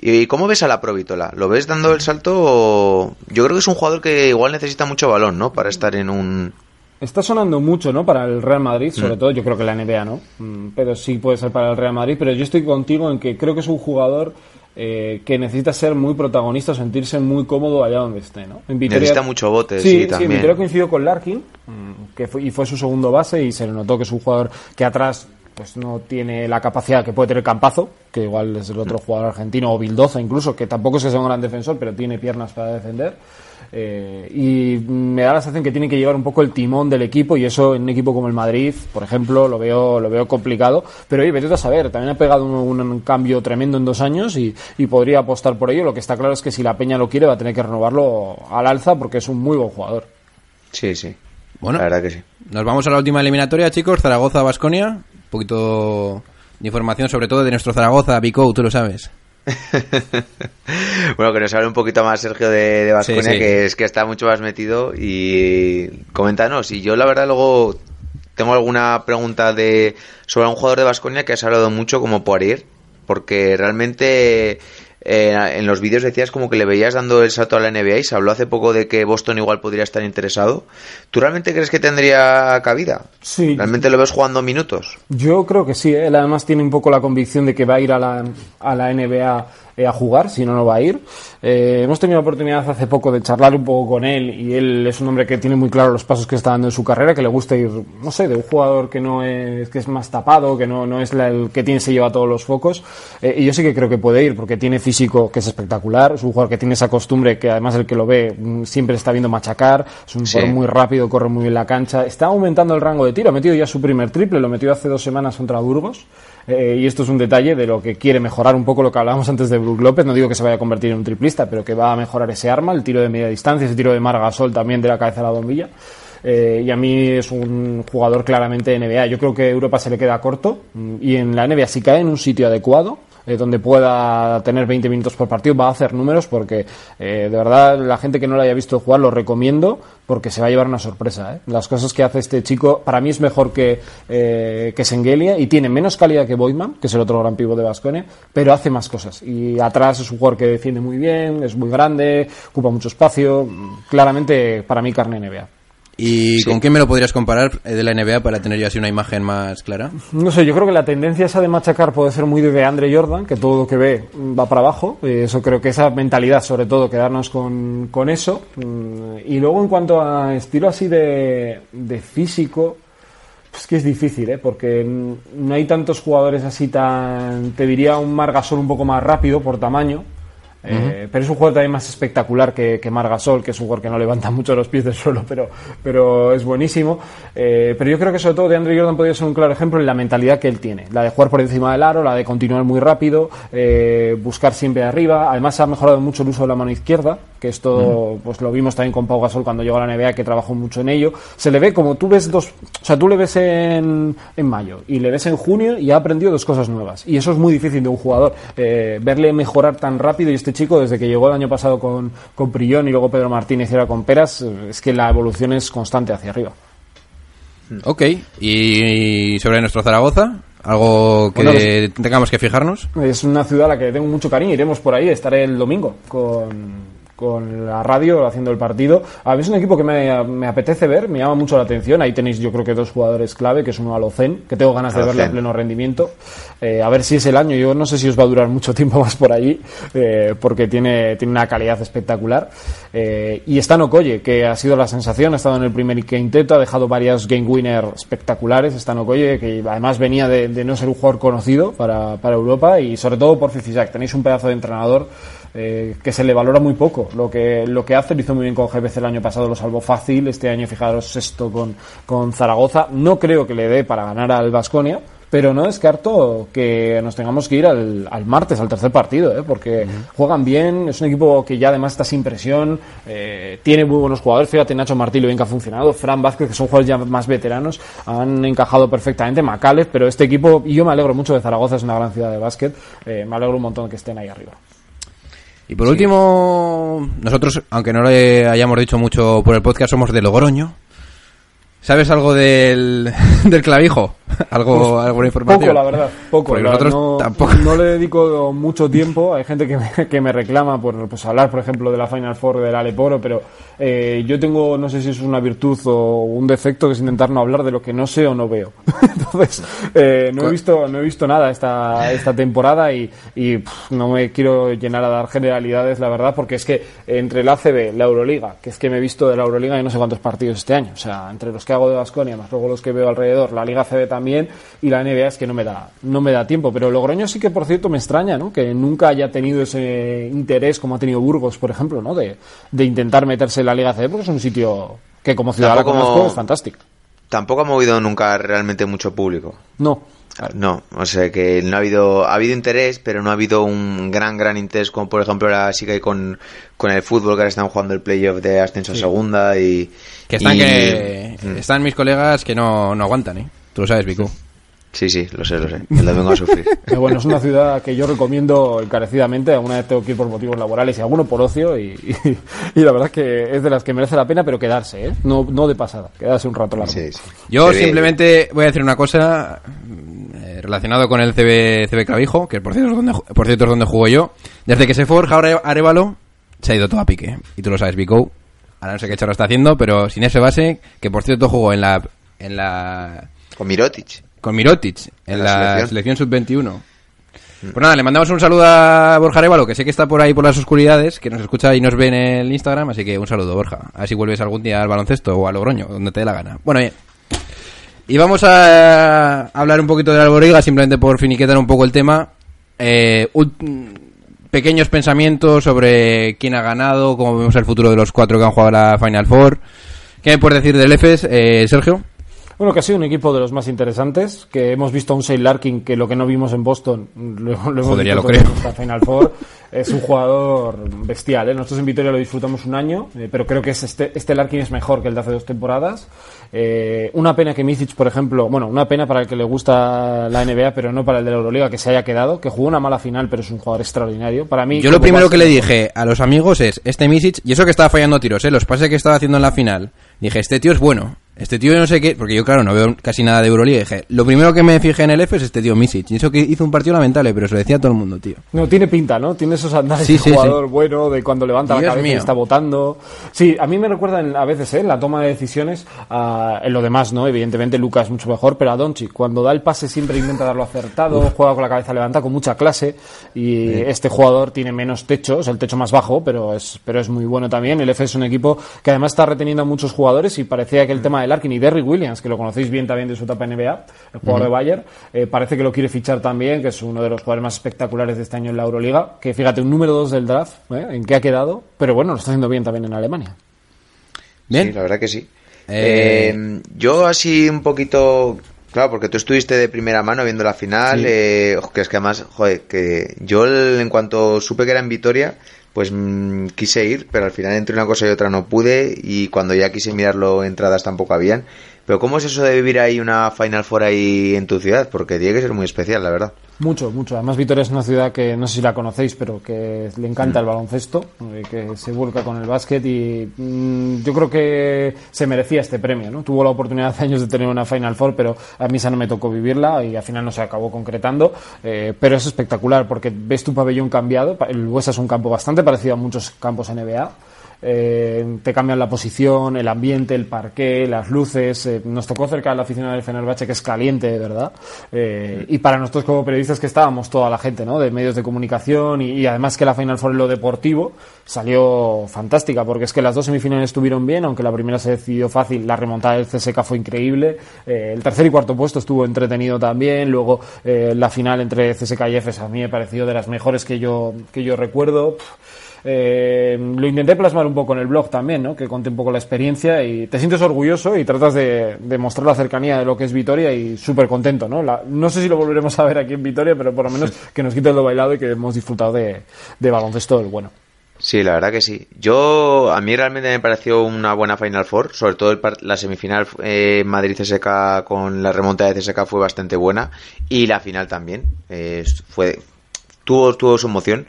¿Y cómo ves a la Provítola? ¿Lo ves dando el salto? o- Yo creo que es un jugador que igual necesita mucho balón, ¿no? Para estar en un... Está sonando mucho, ¿no? Para el Real Madrid, sobre todo, yo creo que la NBA, ¿no? Mm, Pero sí puede ser para el Real Madrid, pero yo estoy contigo en que creo que es un jugador eh, que necesita ser muy protagonista, sentirse muy cómodo allá donde esté, ¿no? En Necesita mucho bote, sí, sí, sí, también. Vitoria coincidió con Larkin, mm, que fue, y fue su segundo base, y se le notó que es un jugador que atrás pues no tiene la capacidad que puede tener Campazo, que igual es el otro jugador argentino, o Bildoza incluso, que tampoco es que sea un gran defensor, pero tiene piernas para defender. Eh, y me da la sensación que tiene que llevar un poco el timón del equipo y eso en un equipo como el Madrid, por ejemplo, lo veo lo veo complicado. Pero oye, vete a saber, también ha pegado un, un cambio tremendo en dos años y, y podría apostar por ello. Lo que está claro es que si la Peña lo quiere va a tener que renovarlo al alza porque es un muy buen jugador. Sí, sí. Bueno. La verdad que sí. Nos vamos a la última eliminatoria, chicos. Zaragoza-Basconia. Un poquito de información, sobre todo de nuestro Zaragoza, Vico, tú lo sabes. bueno, que nos hable un poquito más Sergio de, de Sí, sí. que es que está mucho más metido. Y coméntanos. Y yo, la verdad, luego tengo alguna pregunta de sobre un jugador de Baskonia que has hablado mucho, como Poirier, porque realmente. Eh, en los vídeos decías como que le veías dando el salto a la NBA y se habló hace poco de que Boston igual podría estar interesado. ¿Tú realmente crees que tendría cabida? Sí. ¿Realmente lo ves jugando minutos? Yo creo que sí, ¿eh? él además tiene un poco la convicción de que va a ir a la, a la NBA eh, a jugar, si no, no va a ir. Eh, hemos tenido la oportunidad hace poco de charlar un poco con él y él es un hombre que tiene muy claro los pasos que está dando en su carrera, que le gusta ir, no sé, de un jugador que no es, que es más tapado, que no, no es la- el que tiene, se lleva todos los focos. Eh, y yo sí que creo que puede ir, porque tiene físico que es espectacular, es un jugador que tiene esa costumbre que además el que lo ve mm, siempre está viendo machacar, es un Sí. jugador muy rápido, corre muy bien la cancha, está aumentando el rango de tiro, ha metido ya su primer triple, lo metió hace dos semanas contra Burgos, eh, y esto es un detalle de lo que quiere mejorar un poco lo que hablábamos antes de Brook López, no digo que se vaya a convertir en un triplista, pero que va a mejorar ese arma, el tiro de media distancia, ese tiro de Margasol también de la cabeza a la bombilla. Eh, y a mí es un jugador claramente de NBA. Yo creo que Europa se le queda corto mm, y en la NBA si cae en un sitio adecuado, eh, donde pueda tener 20 minutos por partido, va a hacer números porque eh, de verdad la gente que no lo haya visto jugar lo recomiendo porque se va a llevar una sorpresa. ¿eh? Las cosas que hace este chico para mí es mejor que, eh, que Sengelia y tiene menos calidad que Boydman, que es el otro gran pivo de Basconia, pero hace más cosas. Y atrás es un jugador que defiende muy bien, es muy grande, ocupa mucho espacio. Claramente para mí carne NBA. ¿Y con quién me lo podrías comparar eh, de la NBA para tener yo así una imagen más clara? No sé, yo creo que la tendencia esa de machacar puede ser muy de Andre Jordan, que todo lo que ve va para abajo. Eh, Eso creo que esa mentalidad, sobre todo, quedarnos con, con eso. Mm, Y luego en cuanto a estilo así de, de físico, pues que es difícil, ¿eh? porque no hay tantos jugadores así tan, te diría un Margasol un poco más rápido por tamaño. Eh, Pero es un jugador también más espectacular que, que Margasol, que es un jugador que no levanta mucho los pies del suelo, pero, pero es buenísimo. Eh, pero yo creo que sobre todo de Andre Jordan podría ser un claro ejemplo en la mentalidad que él tiene. La de jugar por encima del aro, la de continuar muy rápido, eh, buscar siempre arriba. Además ha mejorado mucho el uso de la mano izquierda, que esto pues lo vimos también con Pau Gasol cuando llegó a la NBA, que trabajó mucho en ello. Se le ve como tú ves dos, o sea, tú le ves en, en mayo y le ves en junio y ha aprendido dos cosas nuevas. Y eso es muy difícil de un jugador, eh, verle mejorar tan rápido. Y este chico, desde que llegó el año pasado con, con Prillón y luego Pedro Martínez y ahora con Peras, es que la evolución es constante hacia arriba. Ok. ¿Y sobre nuestro Zaragoza? ¿Algo que Bueno, tengamos que fijarnos? Es una ciudad a la que tengo mucho cariño. Iremos por ahí. Estaré el domingo con, con la radio haciendo el partido. A mí es un equipo que me, me apetece ver, me llama mucho la atención. Ahí tenéis, yo creo que dos jugadores clave, que es uno Alocen, que tengo ganas de verle a pleno rendimiento. Eh, a ver si es el año. Yo no sé si os va a durar mucho tiempo más por allí, eh, porque tiene, tiene una calidad espectacular. Eh, y está Okoye, que ha sido la sensación, ha estado en el primer quinteto, ha dejado varias game winner espectaculares. Está Okoye, que además venía de, de no ser un jugador conocido para, para Europa y sobre todo por Fifisac. Tenéis un pedazo de entrenador eh, que se le valora muy poco. Lo que, lo que hace lo hizo muy bien con GBC el año pasado, lo salvó fácil. Este año, fijaros, sexto con, con Zaragoza. No creo que le dé para ganar al Vasconia. Pero no descarto que nos tengamos que ir al, al martes, al tercer partido, ¿eh? porque juegan bien, es un equipo que ya además está sin presión, eh, tiene muy buenos jugadores, fíjate Nacho Martí lo bien que ha funcionado, Fran Vázquez, que son jugadores ya más veteranos, han encajado perfectamente, Macales, pero este equipo, y yo me alegro mucho de Zaragoza, es una gran ciudad de básquet, eh, me alegro un montón que estén ahí arriba. Y por último, nosotros, aunque no le hayamos dicho mucho por el podcast, somos de Logroño. ¿Sabes algo del, del clavijo? ¿Algo, ¿Alguna información? Poco, la verdad, poco. La- nosotros no, tampoco. no le dedico mucho tiempo. Hay gente que me, que me reclama por pues, hablar, por ejemplo, de la Final Four del Aleporo, pero eh, yo tengo, no sé si es una virtud o un defecto, que es intentar no hablar de lo que no sé o no veo. Entonces, eh, no, he visto, no he visto nada esta, esta temporada y, y, pff, no me quiero llenar a dar generalidades, la verdad, porque es que entre el ACB, la Euroliga, que es que me he visto de la Euroliga y no sé cuántos partidos este año, o sea, entre los que hago de Basconia, más luego los que veo alrededor, la Liga CB también y la NBA es que no me da no me da tiempo, pero Logroño sí que por cierto me extraña, ¿no? Que nunca haya tenido ese interés como ha tenido Burgos, por ejemplo, ¿no? De, de intentar meterse en la Liga CB porque es un sitio que como ciudadano Tampoco- conozco es fantástico. Tampoco ha movido nunca realmente mucho público. No. No, o sea que no ha habido, ha habido interés, pero no ha habido un gran, gran interés como por ejemplo ahora sí que hay con, con el fútbol que ahora están jugando el playoff de ascenso a segunda y... Que están, y- que, Mm. están mis colegas que no, no aguantan, ¿eh? Tú lo sabes, Vico. Sí, sí, lo sé, lo sé. Yo lo vengo a sufrir. Pero bueno, es una ciudad que yo recomiendo encarecidamente. Alguna vez tengo que ir por motivos laborales y alguno por ocio. Y, y- y la verdad es que es de las que merece la pena, pero quedarse, ¿eh? No, no de pasada, quedarse un rato largo. Sí, sí. Yo Se ve- simplemente voy a decir una cosa eh, relacionado con el CB, CB Clavijo, que por cierto, es donde, por cierto es donde juego yo. Desde que se fue Borja Are- Arevalo, se ha ido todo a pique. Y tú lo sabes, Vico. Ahora no sé qué chorro está haciendo, pero sin ese base, que por cierto jugó en la, en la Con Mirotic. con Mirotic en, En la, la selección, selección. sub-21. Pues nada, le mandamos un saludo a Borja Arevalo, que sé que está por ahí por las oscuridades, que nos escucha y nos ve en el Instagram, así que un saludo, Borja. A ver si vuelves algún día al baloncesto o a Logroño, donde te dé la gana. Bueno, bien. Y vamos a hablar un poquito de la Alboriga, simplemente por finiquetar un poco el tema. Eh, pequeños pensamientos sobre quién ha ganado, cómo vemos el futuro de los cuatro que han jugado la Final Four. ¿Qué me puedes decir del EFES, eh, Sergio? Bueno, que ha sido un equipo de los más interesantes, que hemos visto a un Shane Larkin que lo que no vimos en Boston lo, lo hemos visto lo en esta Final Four. Es un jugador bestial, ¿eh? Nosotros en Vitoria lo disfrutamos un año, eh, pero creo que es este, este Larkin es mejor que el de hace dos temporadas. Eh, una pena que Misic, por ejemplo, bueno, una pena para el que le gusta la NBA, pero no para el de la Euroliga, que se haya quedado, que jugó una mala final, pero es un jugador extraordinario. Para mí, Yo lo primero que le dije a los amigos es, este Misic, y eso que estaba fallando tiros, ¿eh? los pases que estaba haciendo en la final, dije, este tío es bueno, este tío no sé qué, porque yo claro, no veo casi nada de Euroliga, y dije, lo primero que me fijé en el F es este tío Misic, y eso que hizo un partido lamentable, pero se lo decía a todo el mundo, tío. No, tiene pinta, ¿no? Tiene esos andares Sí, de sí, jugador bueno, de cuando levanta Dios la cabeza y mío. está votando. Sí, a mí me recuerda en- a veces, ¿eh? La toma de decisiones, a- en lo demás, ¿no? Evidentemente Lucas es mucho mejor, pero a Doncic, cuando da el pase siempre intenta darlo acertado, juega con la cabeza levantada, con mucha clase, y este jugador tiene menos techo, es el techo más bajo, pero es, pero es muy bueno también. El F es un equipo que además está reteniendo a muchos jugadores y parecía que el tema de Larkin y Derrick Williams, que lo conocéis bien también de su etapa en NBA, el jugador de Bayern, eh, parece que lo quiere fichar también, que es uno de los jugadores más espectaculares de este año en la Euroliga, que fíjate, un número 2 del draft, ¿eh? en qué ha quedado, pero bueno, lo está haciendo bien también en Alemania. Bien. Sí, la verdad que sí. Eh, Eh, yo así un poquito... Claro, porque tú estuviste de primera mano viendo la final, eh, ojo, que es que además, joder, que yo el- en cuanto supe que era en Vitoria, pues mm, quise ir, pero al final entre una cosa y otra no pude y cuando ya quise mirarlo entradas tampoco habían. Pero ¿cómo es eso de vivir ahí una Final Four ahí en tu ciudad? Porque tiene que ser muy especial, la verdad. Mucho, mucho. Además, Vitoria es una ciudad que no sé si la conocéis, pero que le encanta el baloncesto, eh, que se vuelca con el básquet y mm, yo creo que se merecía este premio. ¿no? Tuvo la oportunidad hace años de tener una Final Four, pero a mí esa no me tocó vivirla y al final no se acabó concretando. eh, pero es espectacular porque ves tu pabellón cambiado. El Buesa es un campo bastante parecido a muchos campos NBA. Eh, te cambian la posición, el ambiente, el parqué, las luces. eh, nos tocó cerca de la oficina del Fenerbahce, que es caliente, de verdad. Eh, y para nosotros como periodistas que estábamos, toda la gente, ¿no? De medios de comunicación y, además que la Final Four en lo deportivo salió fantástica, porque es que las dos semifinales estuvieron bien, aunque la primera se decidió fácil, la remontada del CSK fue increíble. El tercer y cuarto puesto estuvo entretenido también. Luego la final entre CSK y EFES a mí me pareció de las mejores que yo, que yo recuerdo. Eh, lo intenté plasmar un poco en el blog también, ¿no? que conté un poco la experiencia y te sientes orgulloso y tratas de, de mostrar la cercanía de lo que es Vitoria y súper contento. ¿no? La- no sé si lo volveremos a ver aquí en Vitoria, pero por lo menos que nos quite lo bailado y que hemos disfrutado de, de baloncesto del bueno. Sí, la verdad que sí. Yo, a mí realmente me pareció una buena Final Four, sobre todo el la semifinal eh, Madrid-CSK con la remontada de CSK fue bastante buena y la final también. eh, fue tuvo, tuvo su emoción.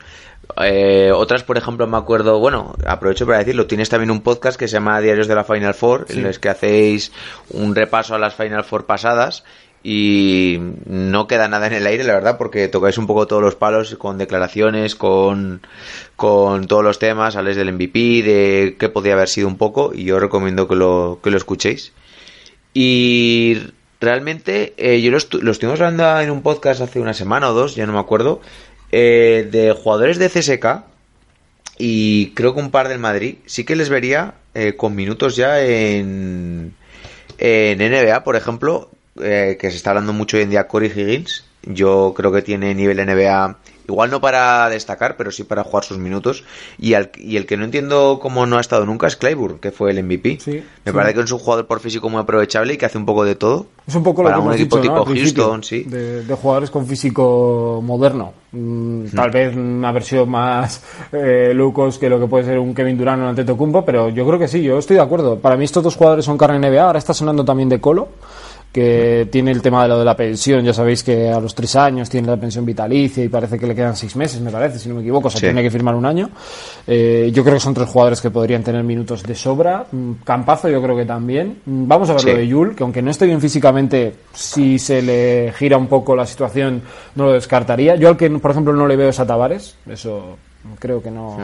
Eh, otras, por ejemplo, me acuerdo, bueno, aprovecho para decirlo, tienes también un podcast que se llama Diarios de la Final Four, en los que hacéis un repaso a las Final Four pasadas y no queda nada en el aire, la verdad, porque tocáis un poco todos los palos con declaraciones, con, con todos los temas, habléis del MVP, de qué podía haber sido un poco, y yo recomiendo que lo, que lo escuchéis. Y realmente, eh, yo lo, estu- lo estuvimos hablando en un podcast hace una semana o dos, ya no me acuerdo, eh, de jugadores de CSK y creo que un par del Madrid, sí que les vería eh, con minutos ya en, en NBA, por ejemplo, eh, que se está hablando mucho hoy en día Corey Higgins. Yo creo que tiene nivel NBA, igual no para destacar, pero sí para jugar sus minutos. Y, al- y el que no entiendo cómo no ha estado nunca es Clyburn, que fue el MVP. Sí, Me sí. parece que es un jugador por físico muy aprovechable y que hace un poco de todo. Es un poco lo para que un hemos equipo dicho, ¿no? tipo principio, Houston, sí. de, de jugadores con físico moderno. Mm, Tal vez una versión más eh, que lo que puede ser un Kevin Durant o un Antetokounmpo, pero yo creo que sí, yo estoy de acuerdo. Para mí estos dos jugadores son carne NBA. Ahora está sonando también de Colo, que tiene el tema de lo de la pensión. Ya sabéis que a los tres años tiene la pensión vitalicia y parece que le quedan seis meses, me parece, si no me equivoco. O sea, Sí. tiene que firmar un año. Eh, yo creo que son tres jugadores que podrían tener minutos de sobra. Mm, Campazo yo creo que también. Mm, Vamos a ver Sí. lo de Yul, que aunque no esté bien físicamente, si se le gira un poco la situación, no lo descartaría. Yo al que, por ejemplo, no le veo es a Tavares. Eso creo que no.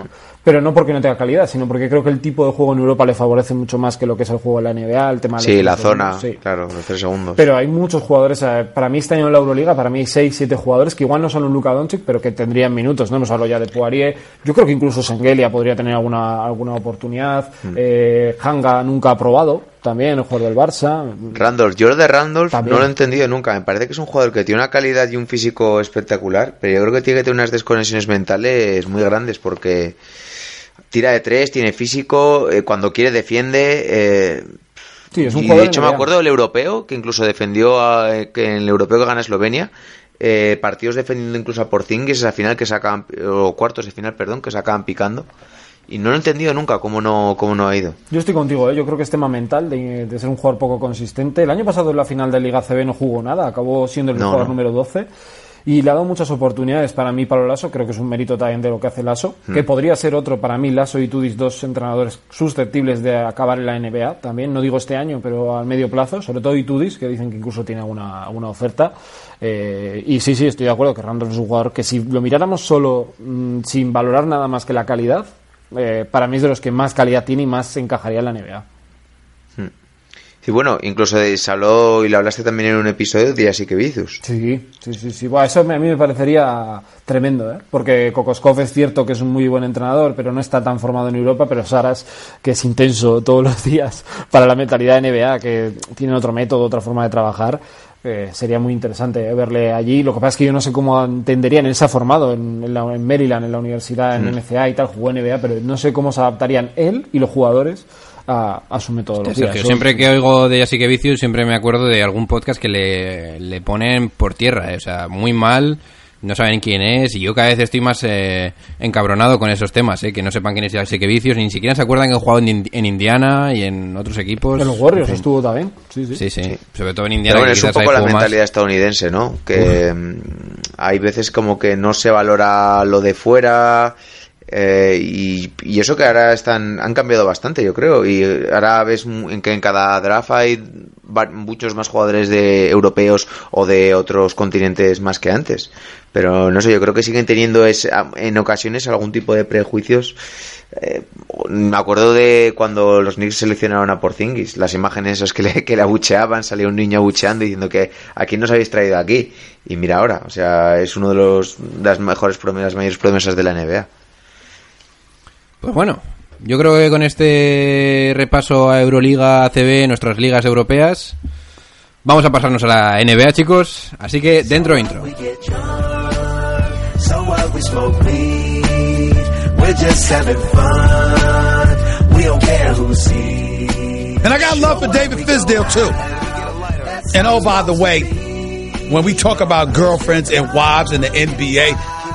Pero no porque no tenga calidad, sino porque creo que el tipo de juego en Europa le favorece mucho más que lo que es el juego en la NBA, el tema de Sí, los la tres zona, segundos, sí. claro, los tres segundos. Pero hay muchos jugadores, eh, para mí este año en la Euroliga, para mí hay 6, 7 jugadores que igual no son un Luka Doncic, pero que tendrían minutos, ¿no? Hemos hablado ya de Poirier, yo creo que incluso Sengelia podría tener alguna, alguna oportunidad, eh, Hanga nunca ha probado, también el jugador del Barça, Randolph, yo de Randolph También. no lo he entendido nunca. Me parece que es un jugador que tiene una calidad y un físico espectacular, pero yo creo que tiene que tener unas desconexiones mentales muy grandes porque tira de tres, tiene físico, eh, cuando quiere defiende. eh, Sí, es un y de hecho me acuerdo del europeo, que incluso defendió a- que en el europeo que gana Eslovenia, eh, partidos defendiendo incluso a Porzingis esa final que sacaban, o cuartos de final, perdón, que sacaban picando. Y no lo he entendido nunca cómo no, cómo no ha ido. Yo estoy contigo, ¿eh? yo creo que es tema mental de, de ser un jugador poco consistente. El año pasado en la final de Liga CB no jugó nada, acabó siendo el No, jugador no. número 12 y le ha dado muchas oportunidades para mí, para Lasso, creo que es un mérito también de lo que hace Lasso, Hmm. que podría ser otro para mí, Lasso y Tudis, dos entrenadores susceptibles de acabar en la NBA también, no digo este año, pero al medio plazo, sobre todo Itudis, que dicen que incluso tiene alguna, alguna oferta. Eh, y sí, sí, estoy de acuerdo que Randolph es un jugador que si lo miráramos solo mm, sin valorar nada más que la calidad, eh, para mí es de los que más calidad tiene y más encajaría en la NBA. Y bueno, incluso de- se habló y lo hablaste también en un episodio de Así que Vicius. Sí, sí, sí, sí. Buah, eso a mí me parecería tremendo, ¿eh? Porque Kokoskov es cierto que es un muy buen entrenador, pero no está tan formado en Europa, pero Saras, que es intenso todos los días para la mentalidad de NBA, que tiene otro método, otra forma de trabajar, eh, sería muy interesante verle allí. Lo que pasa es que yo no sé cómo entenderían, él se ha formado en, en la- en Maryland, en la universidad, en NCA y tal, jugó en NBA, pero no sé cómo se adaptarían él y los jugadores a, a su metodología. Sergio, Eso- siempre que oigo de Así que Vicious, siempre me acuerdo de algún podcast que le, le ponen por tierra, eh, o sea, muy mal, no saben quién es, y yo cada vez estoy más eh, encabronado con esos temas, eh, que no sepan quién es Así que Vicious, ni siquiera se acuerdan que he jugado en, en Indiana y en otros equipos. En los Warriors En fin. estuvo también. Sí, sí. Sí, sí, sobre todo en Indiana. Pero bueno, que es un poco la más. mentalidad estadounidense, ¿no? Que mm, hay veces como que no se valora lo de fuera eh, y, eso que ahora están han cambiado bastante, yo creo. Y ahora ves en que en cada draft hay muchos más jugadores de europeos o de otros continentes más que antes. Pero no sé, yo creo que siguen teniendo ese- en ocasiones algún tipo de prejuicios. Eh, me acuerdo de cuando los Knicks seleccionaron a Porzingis, las imágenes esas que le, que le abucheaban, salía un niño abucheando diciendo que a quién nos habéis traído aquí. Y mira ahora, o sea, es uno de los las mejores promesas, mayores promesas de la NBA. Pues bueno, yo creo que con este repaso a Euroliga, ACB, nuestras ligas europeas, vamos a pasarnos a la NBA, chicos. Así que dentro intro. And I got love for David Fisdale too. And oh, by the way, when we talk about girlfriends and wives in the NBA,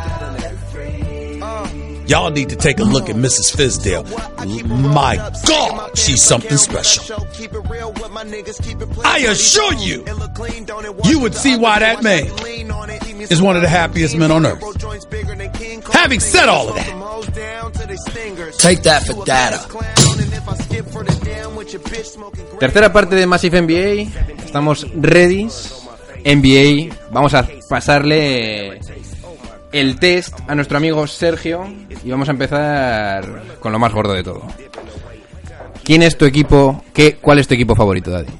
y'all need to take a look at Mrs. Fisdale. My God, she's something special. I assure you, you would see why that man is one of the happiest men on earth. Having said all of that, Take that for data. Tercera parte de Massive NBA. Estamos ready. NBA. Vamos a pasarle el test a nuestro amigo Sergio. Y vamos a empezar con lo más gordo de todo. ¿Quién es tu equipo? ¿Qué, ¿Cuál es tu equipo favorito, Daddy?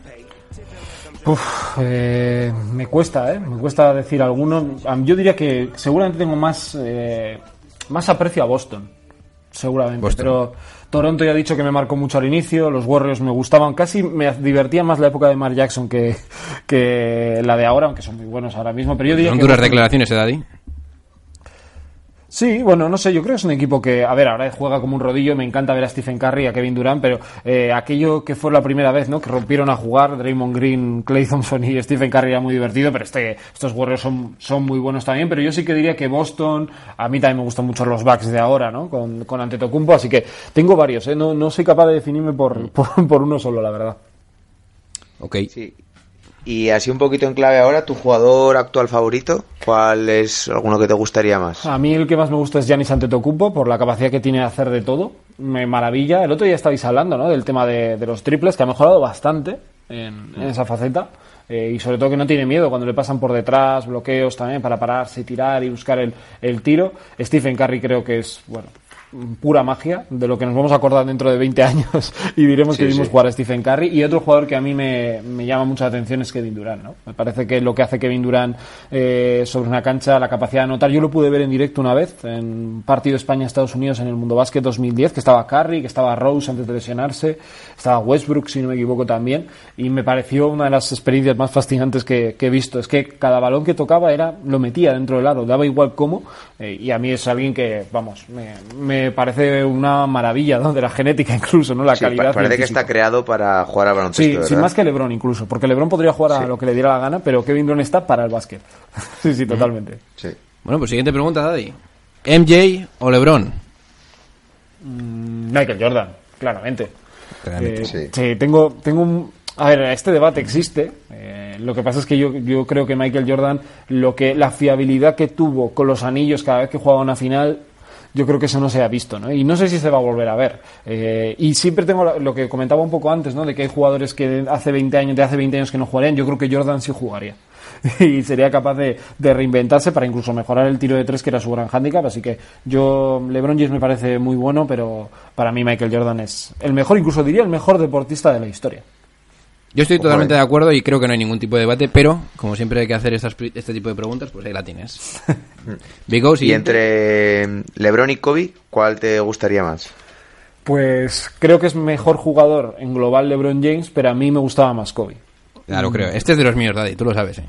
Uf, eh, me cuesta, ¿eh? Me cuesta decir alguno. Yo diría que seguramente tengo más, eh, más aprecio a Boston. Seguramente. Boston. Pero Toronto ya he dicho que me marcó mucho al inicio. Los Warriors me gustaban. Casi me divertía más la época de Mark Jackson que, que la de ahora, aunque son muy buenos ahora mismo. Pero yo diría Son que duras Boston- declaraciones, ¿eh, Daddy? Sí, bueno, no sé, yo creo que es un equipo que, a ver, ahora juega como un rodillo, me encanta ver a Stephen Curry y a Kevin Durant, pero eh, aquello que fue la primera vez, ¿no? Que rompieron a jugar Draymond Green, Clay Thompson y Stephen Curry era muy divertido, pero este, estos Warriors son, son muy buenos también, pero yo sí que diría que Boston, a mí también me gustan mucho los Bucks de ahora, ¿no? Con, con Antetokounmpo, así que tengo varios, ¿eh? No, no soy capaz de definirme por, por, por uno solo, la verdad. Ok. Sí. Y así un poquito en clave ahora, tu jugador actual favorito, ¿cuál es alguno que te gustaría más? A mí el que más me gusta es Giannis Antetokounmpo por la capacidad que tiene de hacer de todo. Me maravilla. El otro día estabais hablando, ¿no? Del tema de, los triples, que ha mejorado bastante en, en esa faceta. Eh, y sobre todo que no tiene miedo cuando le pasan por detrás, bloqueos también para pararse, tirar y buscar el, el tiro. Stephen Curry creo que es, bueno, pura magia, de lo que nos vamos a acordar dentro de 20 años y diremos que Sí, vimos sí. jugar a Stephen Curry. Y otro jugador que a mí me, me llama mucho la atención es Kevin Durant, ¿no? Me parece que lo que hace Kevin Durant eh, sobre una cancha, la capacidad de anotar, yo lo pude ver en directo una vez, en un partido España-Estados Unidos en el Mundo Básquet 2010, que estaba Curry, que estaba Rose antes de lesionarse, estaba Westbrook, si no me equivoco también, y me pareció una de las experiencias más fascinantes que, que he visto. Es que cada balón que tocaba era lo metía dentro del aro, daba igual cómo, eh, y a mí es alguien que, vamos, me, me me parece una maravilla, ¿no? De la genética incluso, ¿no? La Sí, calidad. parece que está creado para jugar al baloncesto. Sí, ¿verdad? sin más que LeBron incluso, porque LeBron podría jugar a lo que le diera la gana, pero Kevin Durant está para el básquet. sí, sí, totalmente. Sí. Bueno, pues siguiente pregunta, Daddy. ¿MJ o LeBron? Michael Jordan, claramente. Claramente. Eh, Sí. sí, tengo, tengo un... A ver, este debate existe. eh, lo que pasa es que yo, yo creo que Michael Jordan, lo que la fiabilidad que tuvo con los anillos cada vez que jugaba una final, yo creo que eso no se ha visto, ¿no? Y no sé si se va a volver a ver. Eh, y siempre tengo lo que comentaba un poco antes, ¿no? De que hay jugadores que hace 20 años, de hace 20 años que no jugarían. Yo creo que Jordan sí jugaría. y sería capaz de, de reinventarse para incluso mejorar el tiro de tres, que era su gran hándicap. Así que yo, LeBron James me parece muy bueno, pero para mí Michael Jordan es el mejor, incluso diría el mejor deportista de la historia. Yo estoy totalmente eh. de acuerdo y creo que no hay ningún tipo de debate, pero como siempre hay que hacer estas, este tipo de preguntas, pues ahí la tienes. Big O, Y entre mm, LeBron y Kobe, ¿cuál te gustaría más? Pues creo que es mejor jugador en global LeBron James, pero a mí me gustaba más Kobe. Ya lo creo. Este es de los míos, Daddy, tú lo sabes, ¿eh?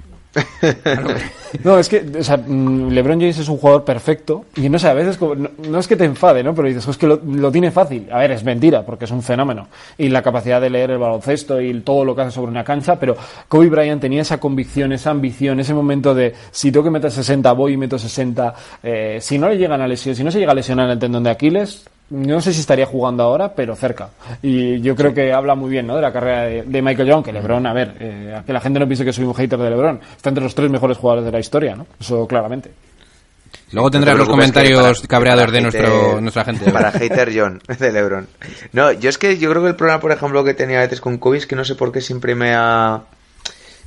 No, es que o sea, mm, LeBron James es un jugador perfecto y no sé, a veces como- no, es que te enfade, ¿no? Pero dices, es que lo, lo tiene fácil. A ver, es mentira, porque es un fenómeno. Y la capacidad de leer el baloncesto y todo lo que hace sobre una cancha, pero Kobe Bryant tenía esa convicción, esa ambición, ese momento de si tengo que meter 60, voy y meto 60. Eh, si no le llegan a lesión, si no se llega a lesionar el tendón de Aquiles, no sé si estaría jugando ahora, pero cerca. Y yo creo que habla muy bien ¿no? de la carrera de, de Michael Jordan, que LeBron, a ver, eh, a que la gente no piense que soy un hater de LeBron. Está entre los tres mejores jugadores de la historia, ¿no? Eso claramente. Luego No tendrás los comentarios para- cabreados para de hater- nuestro, nuestra gente. Para hater John, de LeBron. No, yo es que yo creo que el problema, por ejemplo, que tenía a veces con Kobe es que no sé por qué siempre me ha...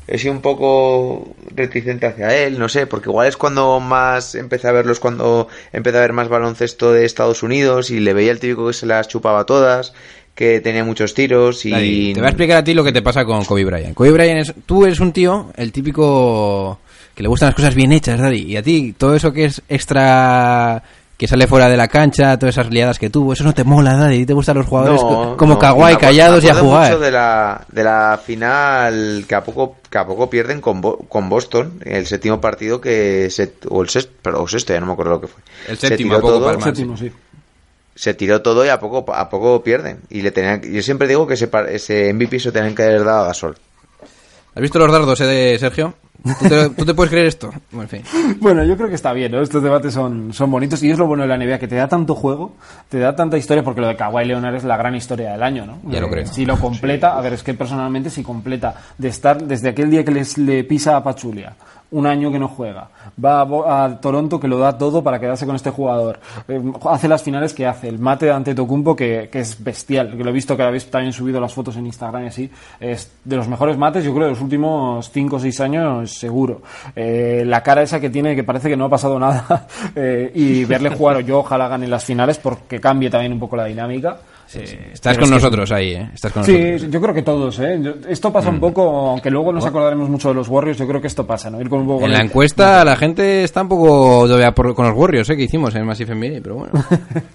He sido un poco reticente hacia él, no sé, porque igual es cuando más empecé a verlos, cuando empecé a ver más baloncesto de Estados Unidos y le veía el típico que se las chupaba todas, que tenía muchos tiros y... Te voy a explicar a ti lo que te pasa con Kobe Bryant. Kobe Bryant es, tú eres un tío, el típico que le gustan las cosas bien hechas, Daddy. Y a ti, todo eso que es extra, que sale fuera de la cancha, todas esas liadas que tuvo, eso no te mola. A ti te gustan los jugadores co- como no, acuerdo- callados me y a jugar. mucho de la, de la final que a poco que a poco pierden con, Bo- con Boston, el séptimo partido que se, o el sexto, pero, o sexto, ya no me acuerdo lo que fue. El Se séptimo, tiró a poco todo. Séptimo, sí. se tiró todo y a poco a poco pierden y le tenían yo siempre digo que ese, par- ese MVP se tenían que haber dado a Gasol. ¿Has visto los dardos, eh, de Sergio? ¿Tú te, tú te puedes creer esto? Bueno, en fin. Bueno, yo creo que está bien, ¿no? Estos debates son, son bonitos y es lo bueno de la NBA, que te da tanto juego, te da tanta historia, porque lo de Kawhi Leonard es la gran historia del año, ¿no? Ya lo Eh, creo. Si lo completa, a ver, es que personalmente si completa de estar desde aquel día que les, le pisa a Pachulia, un año que no juega, va a, Toronto que lo da todo para quedarse con este jugador, eh, hace las finales que hace, el mate ante Tocumpo que, que es bestial, que lo he visto que habéis también subido las fotos en Instagram y así, es de los mejores mates yo creo de los últimos 5 o 6 años seguro. Eh, la cara esa que tiene que parece que no ha pasado nada eh, y verle jugar o yo ojalá gane las finales porque cambie también un poco la dinámica. Eh, Estás con es que- nosotros ahí, ¿eh? Estás con Sí, nosotros. yo creo que todos, ¿eh? Esto pasa un poco, aunque luego nos acordaremos mucho de los Warriors, yo creo que esto pasa, ¿no? Ir con un poco En con la el- encuesta la gente está un poco todavía por- con los Warriors, ¿eh? Que hicimos en Massive NBA, pero bueno.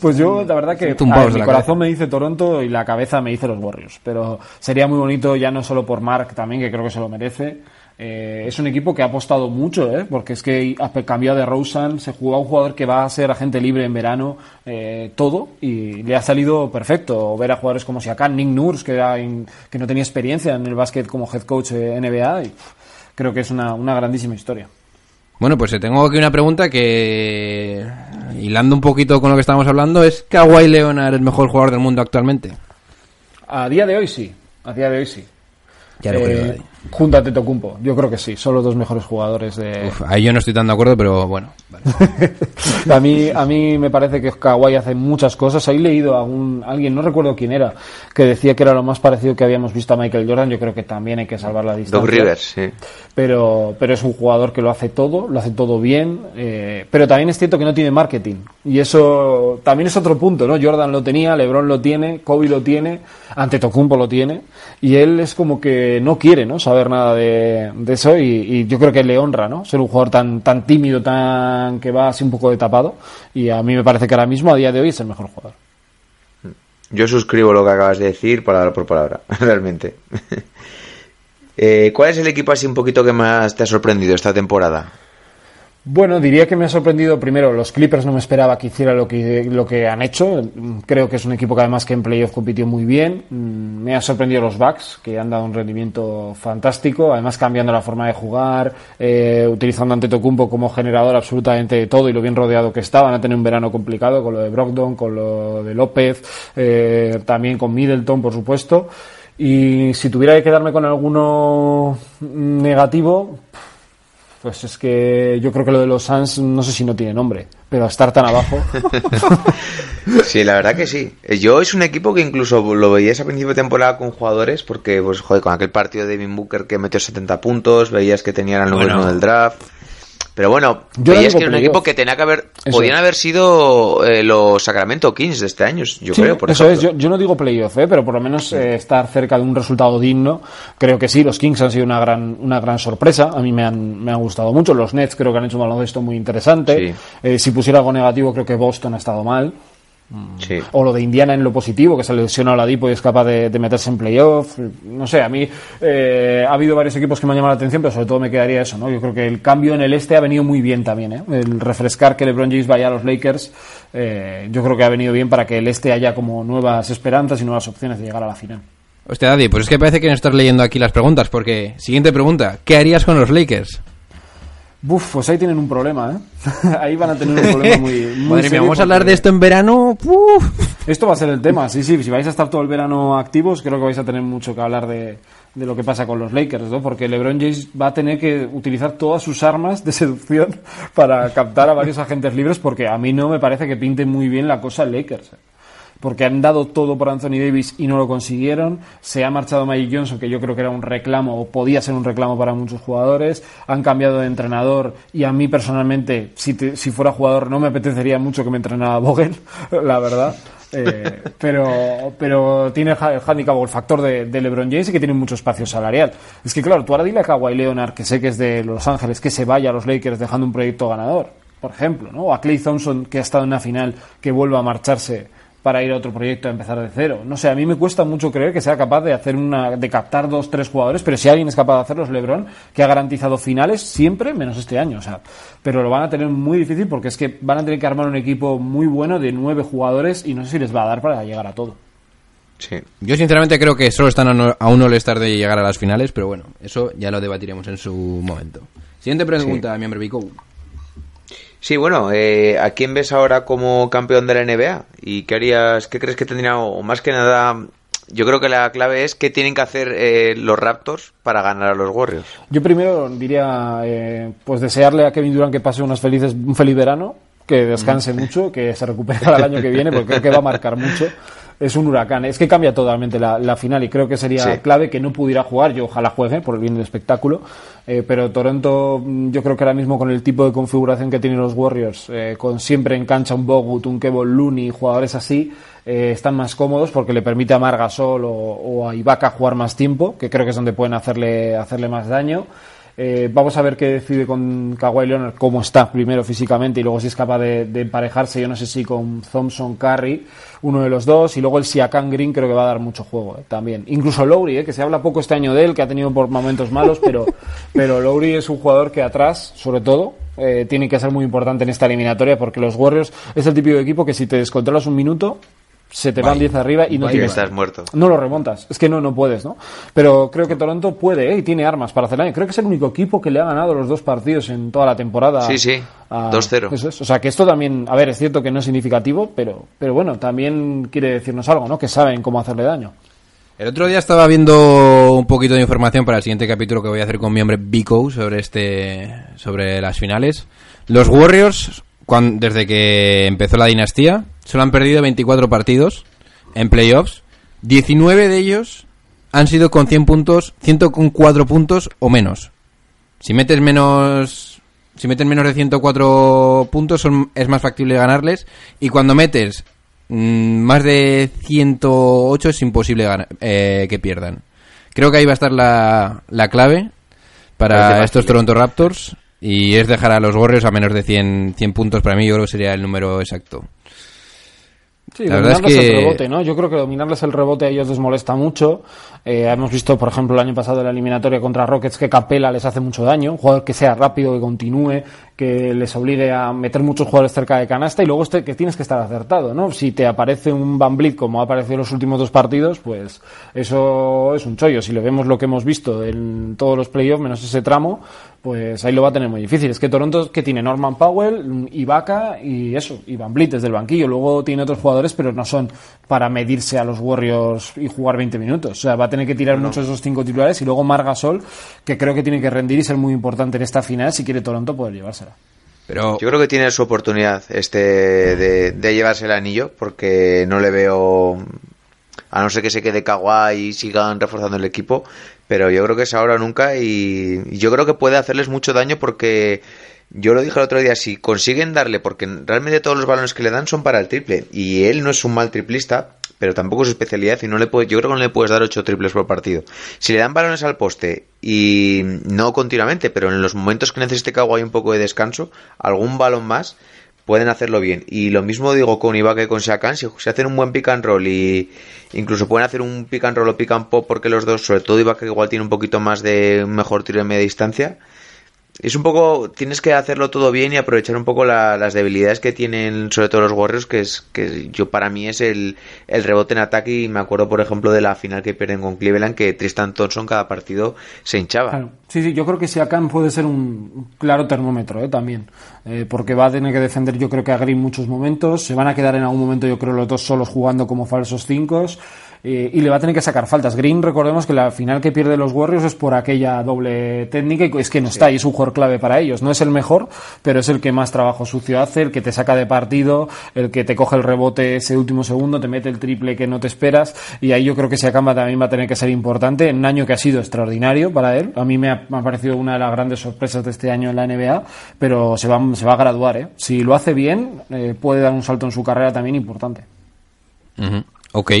Pues yo, la verdad que ver, mi corazón me dice Toronto y la cabeza me dice los Warriors. Pero sería muy bonito ya no solo por Mark también, que creo que se lo merece. Eh, es un equipo que ha apostado mucho, ¿eh? porque es que ha cambiado de Rosen, se jugó a un jugador que va a ser agente libre en verano, eh, todo, y le ha salido perfecto. Ver a jugadores como Siakam, Nick Nurse, que, era in- que no tenía experiencia en el básquet como head coach de NBA, y pff, creo que es una, una grandísima historia. Bueno, pues eh, tengo aquí una pregunta que, hilando un poquito con lo que estamos hablando, ¿es Kawhi Leonard el mejor jugador del mundo actualmente? A día de hoy sí, a día de hoy sí. Ya lo Eh. Junto a Tocumpo, yo creo que sí, son los dos mejores jugadores de... Uf, ahí yo no estoy tan de acuerdo, pero bueno. vale. a mí a mí me parece que Kawhi hace muchas cosas. He leído a un, alguien, no recuerdo quién era, que decía que era lo más parecido que habíamos visto a Michael Jordan. Yo creo que también hay que salvar la distancia. Doc Rivers, sí. Pero, pero es un jugador que lo hace todo, lo hace todo bien. eh, pero también es cierto que no tiene marketing. Y eso también es otro punto, ¿no? Jordan lo tenía, LeBron lo tiene, Kobe lo tiene, Antetokounmpo lo tiene. Y él es como que no quiere, ¿no? Saber nada de, eso. Y, yo creo que le honra, ¿no? Ser un jugador tan, tan tímido, tan que va así un poco de tapado. Y a mí me parece que ahora mismo, a día de hoy, es el mejor jugador. Yo suscribo lo que acabas de decir palabra por palabra, realmente. Eh, ¿Cuál es el equipo así un poquito que más te ha sorprendido esta temporada? Bueno, diría que me ha sorprendido primero. Los Clippers no me esperaba que hiciera lo que, lo que han hecho. Creo que es un equipo que además que en playoff compitió muy bien. Mm, Me ha sorprendido los Bucks, que han dado un rendimiento fantástico. Además cambiando la forma de jugar, eh, utilizando ante Tocumpo como generador absolutamente de todo y lo bien rodeado que estaban. a tener un verano complicado con lo de Brogdon, con lo de López, eh, también con Middleton, por supuesto. Y si tuviera que quedarme con alguno negativo, pues es que yo creo que lo de los Suns no sé si no tiene nombre, pero estar tan abajo. Sí, la verdad que sí. Eh, Yo es un equipo que incluso lo veías a principio de temporada con jugadores, porque, pues, joder, con aquel partido de Devin Booker que metió 70 puntos, veías que tenían el número Bueno. uno del draft. Pero bueno, Yo veías que era un equipo que tenía que haber, Eso podían haber sido eh, los Sacramento Kings de este año, yo Sí, creo, por eso ejemplo. es, yo, yo no digo playoff, ¿eh? pero por lo menos eh, estar cerca de un resultado digno. Creo que sí, los Kings han sido una gran, una gran sorpresa. A mí me han, me han gustado mucho. Los Nets creo que han hecho un baloncesto muy interesante. Sí. Eh, si pusiera algo negativo, creo que Boston ha estado mal. Sí. O lo de Indiana en lo positivo, que se lesiona a Oladipo y es capaz de, de meterse en playoff. No sé, a mí eh, ha habido varios equipos que me han llamado la atención, pero sobre todo me quedaría eso, ¿no? Yo creo que el cambio en el este ha venido muy bien también, ¿eh? El refrescar que LeBron James vaya a los Lakers, eh, yo creo que ha venido bien para que el este haya como nuevas esperanzas y nuevas opciones de llegar a la final. Hostia, Daddy, pues es que parece que no estás leyendo aquí las preguntas, porque, siguiente pregunta, ¿qué harías con los Lakers? Buf, pues ahí tienen un problema, ¿eh? ahí van a tener un problema muy, muy Madre mía, vamos a hablar de esto en verano. ¡Uf! Esto va a ser el tema, sí, sí. Si vais a estar todo el verano activos, creo que vais a tener mucho que hablar de, de lo que pasa con los Lakers, ¿no? Porque LeBron James va a tener que utilizar todas sus armas de seducción para captar a varios agentes libres, porque a mí no me parece que pinte muy bien la cosa Lakers. ¿eh? Porque han dado todo por Anthony Davis y no lo consiguieron. Se ha marchado Magic Johnson, que yo creo que era un reclamo o podía ser un reclamo para muchos jugadores. Han cambiado de entrenador y a mí personalmente, si, te- si fuera jugador, no me apetecería mucho que me entrenara Vogel, la verdad. Eh, pero, pero tiene el ha- el handicap o el factor de, de LeBron James y que tiene mucho espacio salarial. Es que, claro, tú ahora dile a Kawhi Leonard, que sé que es de Los Ángeles, que se vaya a los Lakers dejando un proyecto ganador, por ejemplo, ¿no? O a Clay Thompson, que ha estado en una final, que vuelva a marcharse para ir a otro proyecto a empezar de cero. No sé, a mí me cuesta mucho creer que sea capaz de hacer una, de captar dos, tres jugadores, pero si alguien es capaz de hacerlo es LeBron, que ha garantizado finales siempre, menos este año, o sea, pero lo van a tener muy difícil porque es que van a tener que armar un equipo muy bueno de nueve jugadores y no sé si les va a dar para llegar a todo. Sí. Yo sinceramente creo que solo están a no- a un all-star de llegar a las finales, pero bueno, eso ya lo debatiremos en su momento. Siguiente pregunta, miembro Vico. Sí, bueno, eh, ¿a quién ves ahora como campeón de la NBA? ¿Y qué harías, qué crees que tendría, o más que nada, yo creo que la clave es qué tienen que hacer eh, los Raptors para ganar a los Warriors? Yo primero diría, eh, pues desearle a Kevin Durant que pase unas felices, un feliz verano, que descanse mucho, que se recupere para el año que viene, porque creo que va a marcar mucho. Es un huracán, es que cambia totalmente la, la final y creo que sería Sí. clave que no pudiera jugar, yo ojalá juegue por el bien del espectáculo, eh, pero Toronto mm, yo creo que ahora mismo con el tipo de configuración que tienen los Warriors, eh, con siempre en cancha un Bogut, un Kevin Looney, jugadores así, eh, están más cómodos porque le permite a Margasol o, o a Ibaka jugar más tiempo, que creo que es donde pueden hacerle, hacerle más daño. Eh, vamos a ver qué decide con Kawhi Leonard, cómo está primero físicamente y luego si es capaz de, de emparejarse, yo no sé si con Thompson, Curry, uno de los dos, y luego el Siakam Green creo que va a dar mucho juego eh, también. Incluso Lowry, eh, que se habla poco este año de él, que ha tenido por momentos malos, pero, pero Lowry es un jugador que atrás, sobre todo, eh, tiene que ser muy importante en esta eliminatoria porque los Warriors es el típico equipo que si te descontrolas un minuto, se te van Bye. 10 arriba y no Bye. tienes Estás muerto. no lo remontas, es que no, no puedes, ¿no? Pero creo que Toronto puede ¿eh? y tiene armas para hacer daño. Creo que es el único equipo que le ha ganado los dos partidos en toda la temporada. Sí, sí, a- 2-0. Eso es. O sea, que esto también, a ver, es cierto que no es significativo, pero, pero bueno, también quiere decirnos algo, ¿no? Que saben cómo hacerle daño. El otro día estaba viendo un poquito de información para el siguiente capítulo que voy a hacer con mi hombre Vico sobre este sobre las finales. Los Warriors, cuan- desde que empezó la dinastía, solo han perdido 24 partidos en playoffs. 19 de ellos han sido con 100 puntos, 104 puntos o menos. Si metes menos si metes menos de 104 puntos son, es más factible ganarles y cuando metes mm, más de 108 es imposible gana- eh, que pierdan. Creo que ahí va a estar la, la clave para estos. Toronto Raptors y es dejar a los Warriors a menos de 100, 100 puntos para mí yo creo que sería el número exacto. Sí, La verdad es dominarles que- el rebote, ¿no? Yo creo que dominarles el rebote a ellos les molesta mucho. Eh, hemos visto, por ejemplo, el año pasado en la eliminatoria contra Rockets que Capela les hace mucho daño. Un jugador que sea rápido, que continúe, que les obligue a meter muchos jugadores cerca de canasta y luego este, que tienes que estar acertado, ¿no? Si te aparece un Van Vliet como ha aparecido en los últimos dos partidos, pues eso es un chollo. Si le vemos lo que hemos visto en todos los playoffs, menos ese tramo, pues ahí lo va a tener muy difícil. Es que Toronto que tiene Norman Powell, Ibaka y eso, y Van Vliet desde el banquillo. Luego tiene otros jugadores, pero no son para medirse a los Warriors y jugar 20 minutos. O sea, va a tener que tirar muchos de esos cinco titulares y luego Margasol, que creo que tiene que rendir y ser muy importante en esta final si quiere Toronto poder llevársela. Pero Yo creo que tiene su oportunidad este de, de llevarse el anillo, porque no le veo, a no ser que se quede Kawhi y sigan reforzando el equipo, pero yo creo que es ahora o nunca y, y yo creo que puede hacerles mucho daño porque yo lo dije el otro día, si consiguen darle, porque realmente todos los balones que le dan son para el triple y él no es un mal triplista, pero tampoco es su especialidad y no le puede, yo creo que no le puedes dar ocho triples por partido. Si le dan balones al poste y no continuamente, pero en los momentos que necesite Kawhi un poco de descanso, algún balón más, pueden hacerlo bien. Y lo mismo digo con Ibaka y con Shakan, si se hacen un buen pick and roll y incluso pueden hacer un pick and roll o pick and pop porque los dos, sobre todo Ibaka igual tiene un poquito más de mejor tiro de media distancia. Es un poco, tienes que hacerlo todo bien y aprovechar un poco la- las debilidades que tienen sobre todo los Warriors, que es que yo para mí es el, el rebote en ataque. Y me acuerdo por ejemplo de la final que pierden con Cleveland que Tristan Thompson cada partido se hinchaba. Sí, sí, yo creo que Siakam puede ser un un claro termómetro ¿eh? también, Eh, porque va a tener que defender yo creo que a Green muchos momentos, se van a quedar en algún momento yo creo los dos solos jugando como falsos cinco eh, y le va a tener que sacar faltas. Green, recordemos que la final que pierde los Warriors es por aquella doble técnica y es que no está y es un jugador clave para ellos. No es el mejor, pero es el que más trabajo sucio hace, el que te saca de partido, el que te coge el rebote ese último segundo, te mete el triple que no te esperas y ahí yo creo que Siakam también va a tener que ser importante en un año que ha sido extraordinario para él. A mí me ha, me ha parecido una de las grandes sorpresas de este año en la NBA, pero se va, se va a graduar. ¿eh? Si lo hace bien, eh, puede dar un salto en su carrera también importante. Ujú, Ok.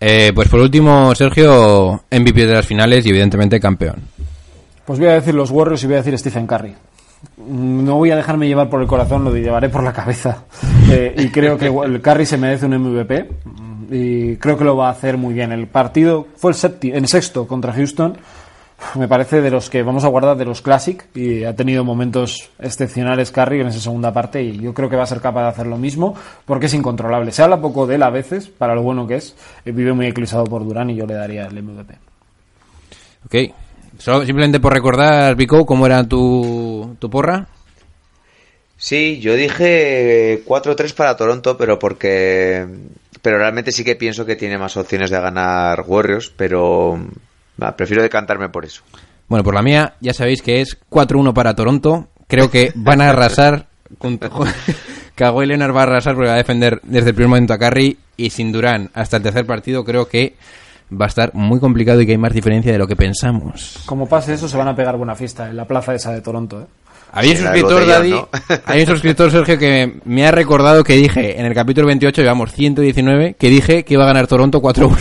Eh, pues por último, Sergio, MVP de las finales y evidentemente campeón. Pues voy a decir los Warriors y voy a decir Stephen Curry. No voy a dejarme llevar por el corazón, lo llevaré por la cabeza. Eh, y creo que el Curry se merece un MVP. Y creo que lo va a hacer muy bien. El partido fue el, séptimo, el sexto contra Houston. Me parece de los que vamos a guardar de los Classic. Y ha tenido momentos excepcionales Curry en esa segunda parte. Y yo creo que va a ser capaz de hacer lo mismo. Porque es incontrolable. Se habla poco de él a veces, para lo bueno que es. Eh, Vive muy eclipsado por Durán y yo le daría el MVP. Ok. Solo, simplemente por recordar, Vico, cómo era tu, tu porra. Sí, yo dije 4-3 para Toronto, pero porque. Pero realmente sí que pienso que tiene más opciones de ganar Warriors, pero. Va, prefiero decantarme por eso. Bueno, por la mía, ya sabéis que es 4-1 para Toronto. Creo que van a arrasar. con- Kawhi Leonard va a arrasar porque va a defender desde el primer momento a Curry. Y sin Durán hasta el tercer partido, creo que va a estar muy complicado y que hay más diferencia de lo que pensamos. Como pase eso, se van a pegar buena fiesta en la plaza esa de Toronto. ¿eh? Había un suscriptor, Daddy, ¿no? hay un suscriptor, Sergio, que me ha recordado que dije en el capítulo 28, llevamos 119, que dije que iba a ganar Toronto 4-1.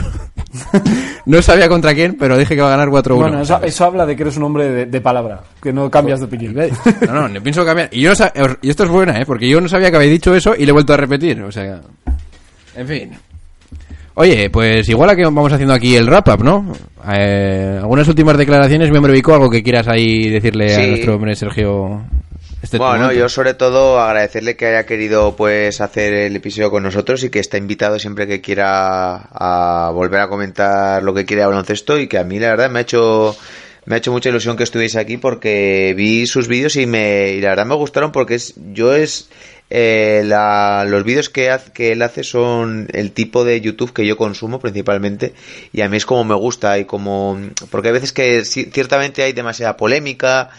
no sabía contra quién, pero dije que va a ganar 4-1. Bueno, eso, eso habla de que eres un hombre de, de palabra, que no cambias de opinión. No, no, no pienso cambiar. Y, yo no y esto es buena, ¿eh? Porque yo no sabía que habéis dicho eso y le he vuelto a repetir. O sea, en fin. Oye, pues igual a que vamos haciendo aquí el wrap-up, ¿no? Eh, algunas últimas declaraciones, miembro Vico, algo que quieras ahí decirle a nuestro hombre Sergio. Este bueno, momento? yo sobre todo agradecerle que haya querido pues hacer el episodio con nosotros y que está invitado siempre que quiera a volver a comentar lo que quiere de baloncesto y que a mí la verdad me ha hecho me ha hecho mucha ilusión que estuviese aquí porque vi sus vídeos y me y la verdad me gustaron porque es yo es eh, la- los vídeos que, haz- que él hace son el tipo de YouTube que yo consumo principalmente y a mí es como me gusta y como porque hay veces que ci- ciertamente hay demasiada polémica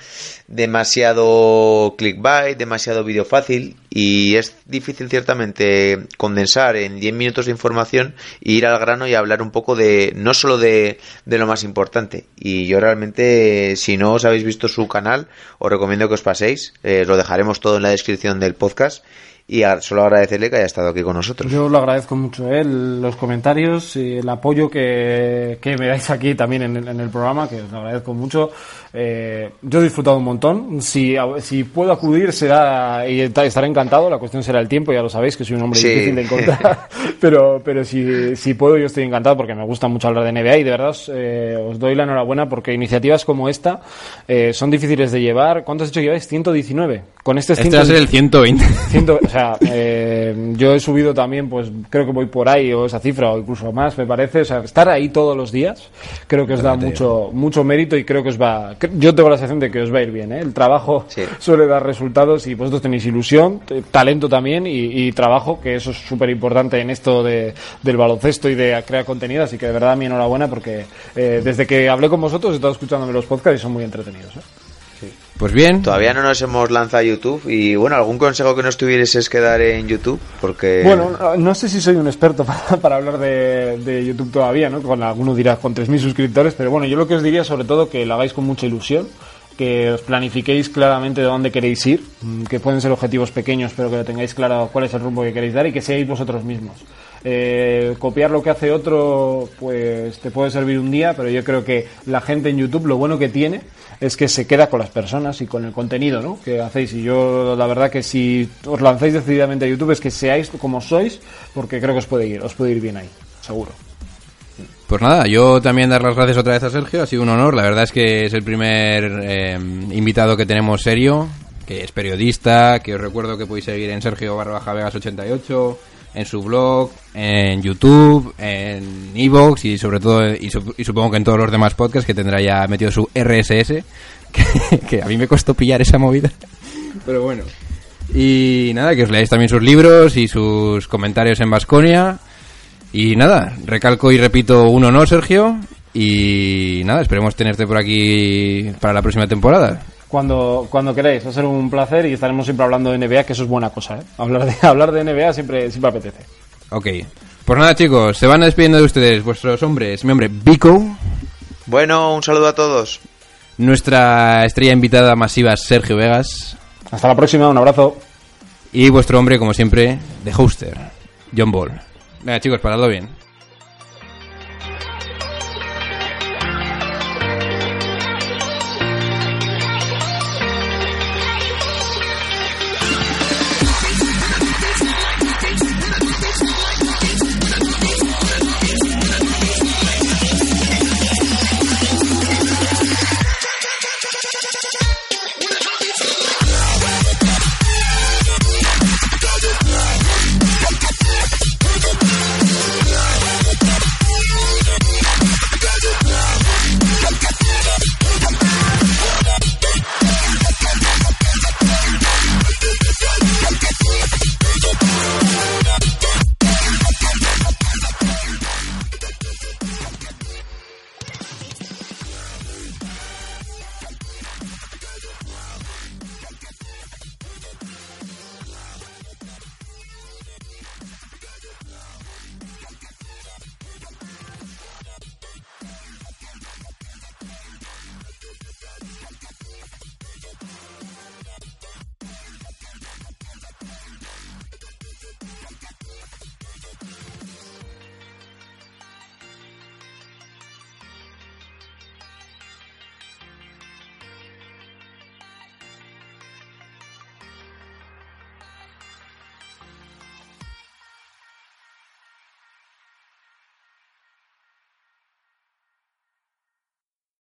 demasiado clickbait, demasiado vídeo fácil y es difícil ciertamente condensar en 10 minutos de información e ir al grano y hablar un poco de no solo de, de lo más importante y yo realmente si no os habéis visto su canal os recomiendo que os paséis eh, lo dejaremos todo en la descripción del podcast y solo agradecerle que haya estado aquí con nosotros. Yo lo agradezco mucho, ¿eh? Los comentarios y el apoyo que, que me dais aquí también en, en el programa, que os lo agradezco mucho. Eh, yo he disfrutado un montón. Si, si puedo acudir será y ta- estaré encantado. La cuestión será el tiempo, ya lo sabéis, que soy un hombre Sí. difícil de encontrar. pero pero si, si puedo, yo estoy encantado porque me gusta mucho hablar de NBA y de verdad os, eh, os doy la enhorabuena porque iniciativas como esta eh, son difíciles de llevar. ¿Cuántos has hecho lleváis? 119. Con este, es Este va a ser el 120. Ciento- o sea, eh, yo he subido también, pues creo que voy por ahí, o esa cifra, o incluso más, me parece. O sea, estar ahí todos los días, creo que os da mucho, mucho mérito y creo que os va. Yo tengo la sensación de que os va a ir bien, ¿eh? El trabajo Sí. suele dar resultados y vosotros tenéis ilusión, t- talento también y, y trabajo, que eso es súper importante en esto de, del baloncesto y de crear contenido. Así que de verdad, mi enhorabuena, porque eh, desde que hablé con vosotros he estado escuchándome los podcasts y son muy entretenidos. ¿eh? Pues bien. Todavía no nos hemos lanzado a YouTube y bueno, algún consejo que nos tuvieras es quedar en YouTube porque Bueno, no- no sé si soy un experto para, para hablar de, de YouTube todavía, ¿no? Con alguno dirá con 3.000 suscriptores, pero bueno, yo lo que os diría sobre todo que lo hagáis con mucha ilusión, que os planifiquéis claramente de dónde queréis ir, mm, que pueden ser objetivos pequeños, pero que lo tengáis claro cuál es el rumbo que queréis dar y que seáis vosotros mismos. Eh, copiar lo que hace otro, pues te puede servir un día, pero yo creo que la gente en YouTube lo bueno que tiene es que se queda con las personas y con el contenido ¿no? que hacéis. Y yo, la verdad, que si os lanzáis decididamente a YouTube es que seáis como sois, porque creo que os puede ir, os puede ir bien ahí, seguro. Pues nada, yo también dar las gracias otra vez a Sergio, ha sido un honor. La verdad es que es el primer eh, invitado que tenemos serio, que es periodista, que os recuerdo que podéis seguir en Sergio barra baja Vegas 88, en su blog, en YouTube, en Evox y sobre todo, y, sup- y supongo que en todos los demás podcasts que tendrá ya metido su RSS, que, que a mí me costó pillar esa movida. Pero bueno. Y nada, que os leáis también sus libros y sus comentarios en Vasconia. Y nada, recalco y repito un honor, Sergio. Y nada, esperemos tenerte por aquí para la próxima temporada. Cuando, cuando queráis, va a ser un placer y estaremos siempre hablando de NBA, que eso es buena cosa, ¿eh? Hablar de, hablar de NBA siempre, siempre apetece. Ok. Pues nada, chicos, se van despidiendo de ustedes vuestros hombres. Mi hombre, Vico. Bueno, un saludo a todos. Nuestra estrella invitada masiva, Sergio Vegas. Hasta la próxima, un abrazo. Y vuestro hombre, como siempre, de hoster, John Ball. Venga, chicos, paradlo bien.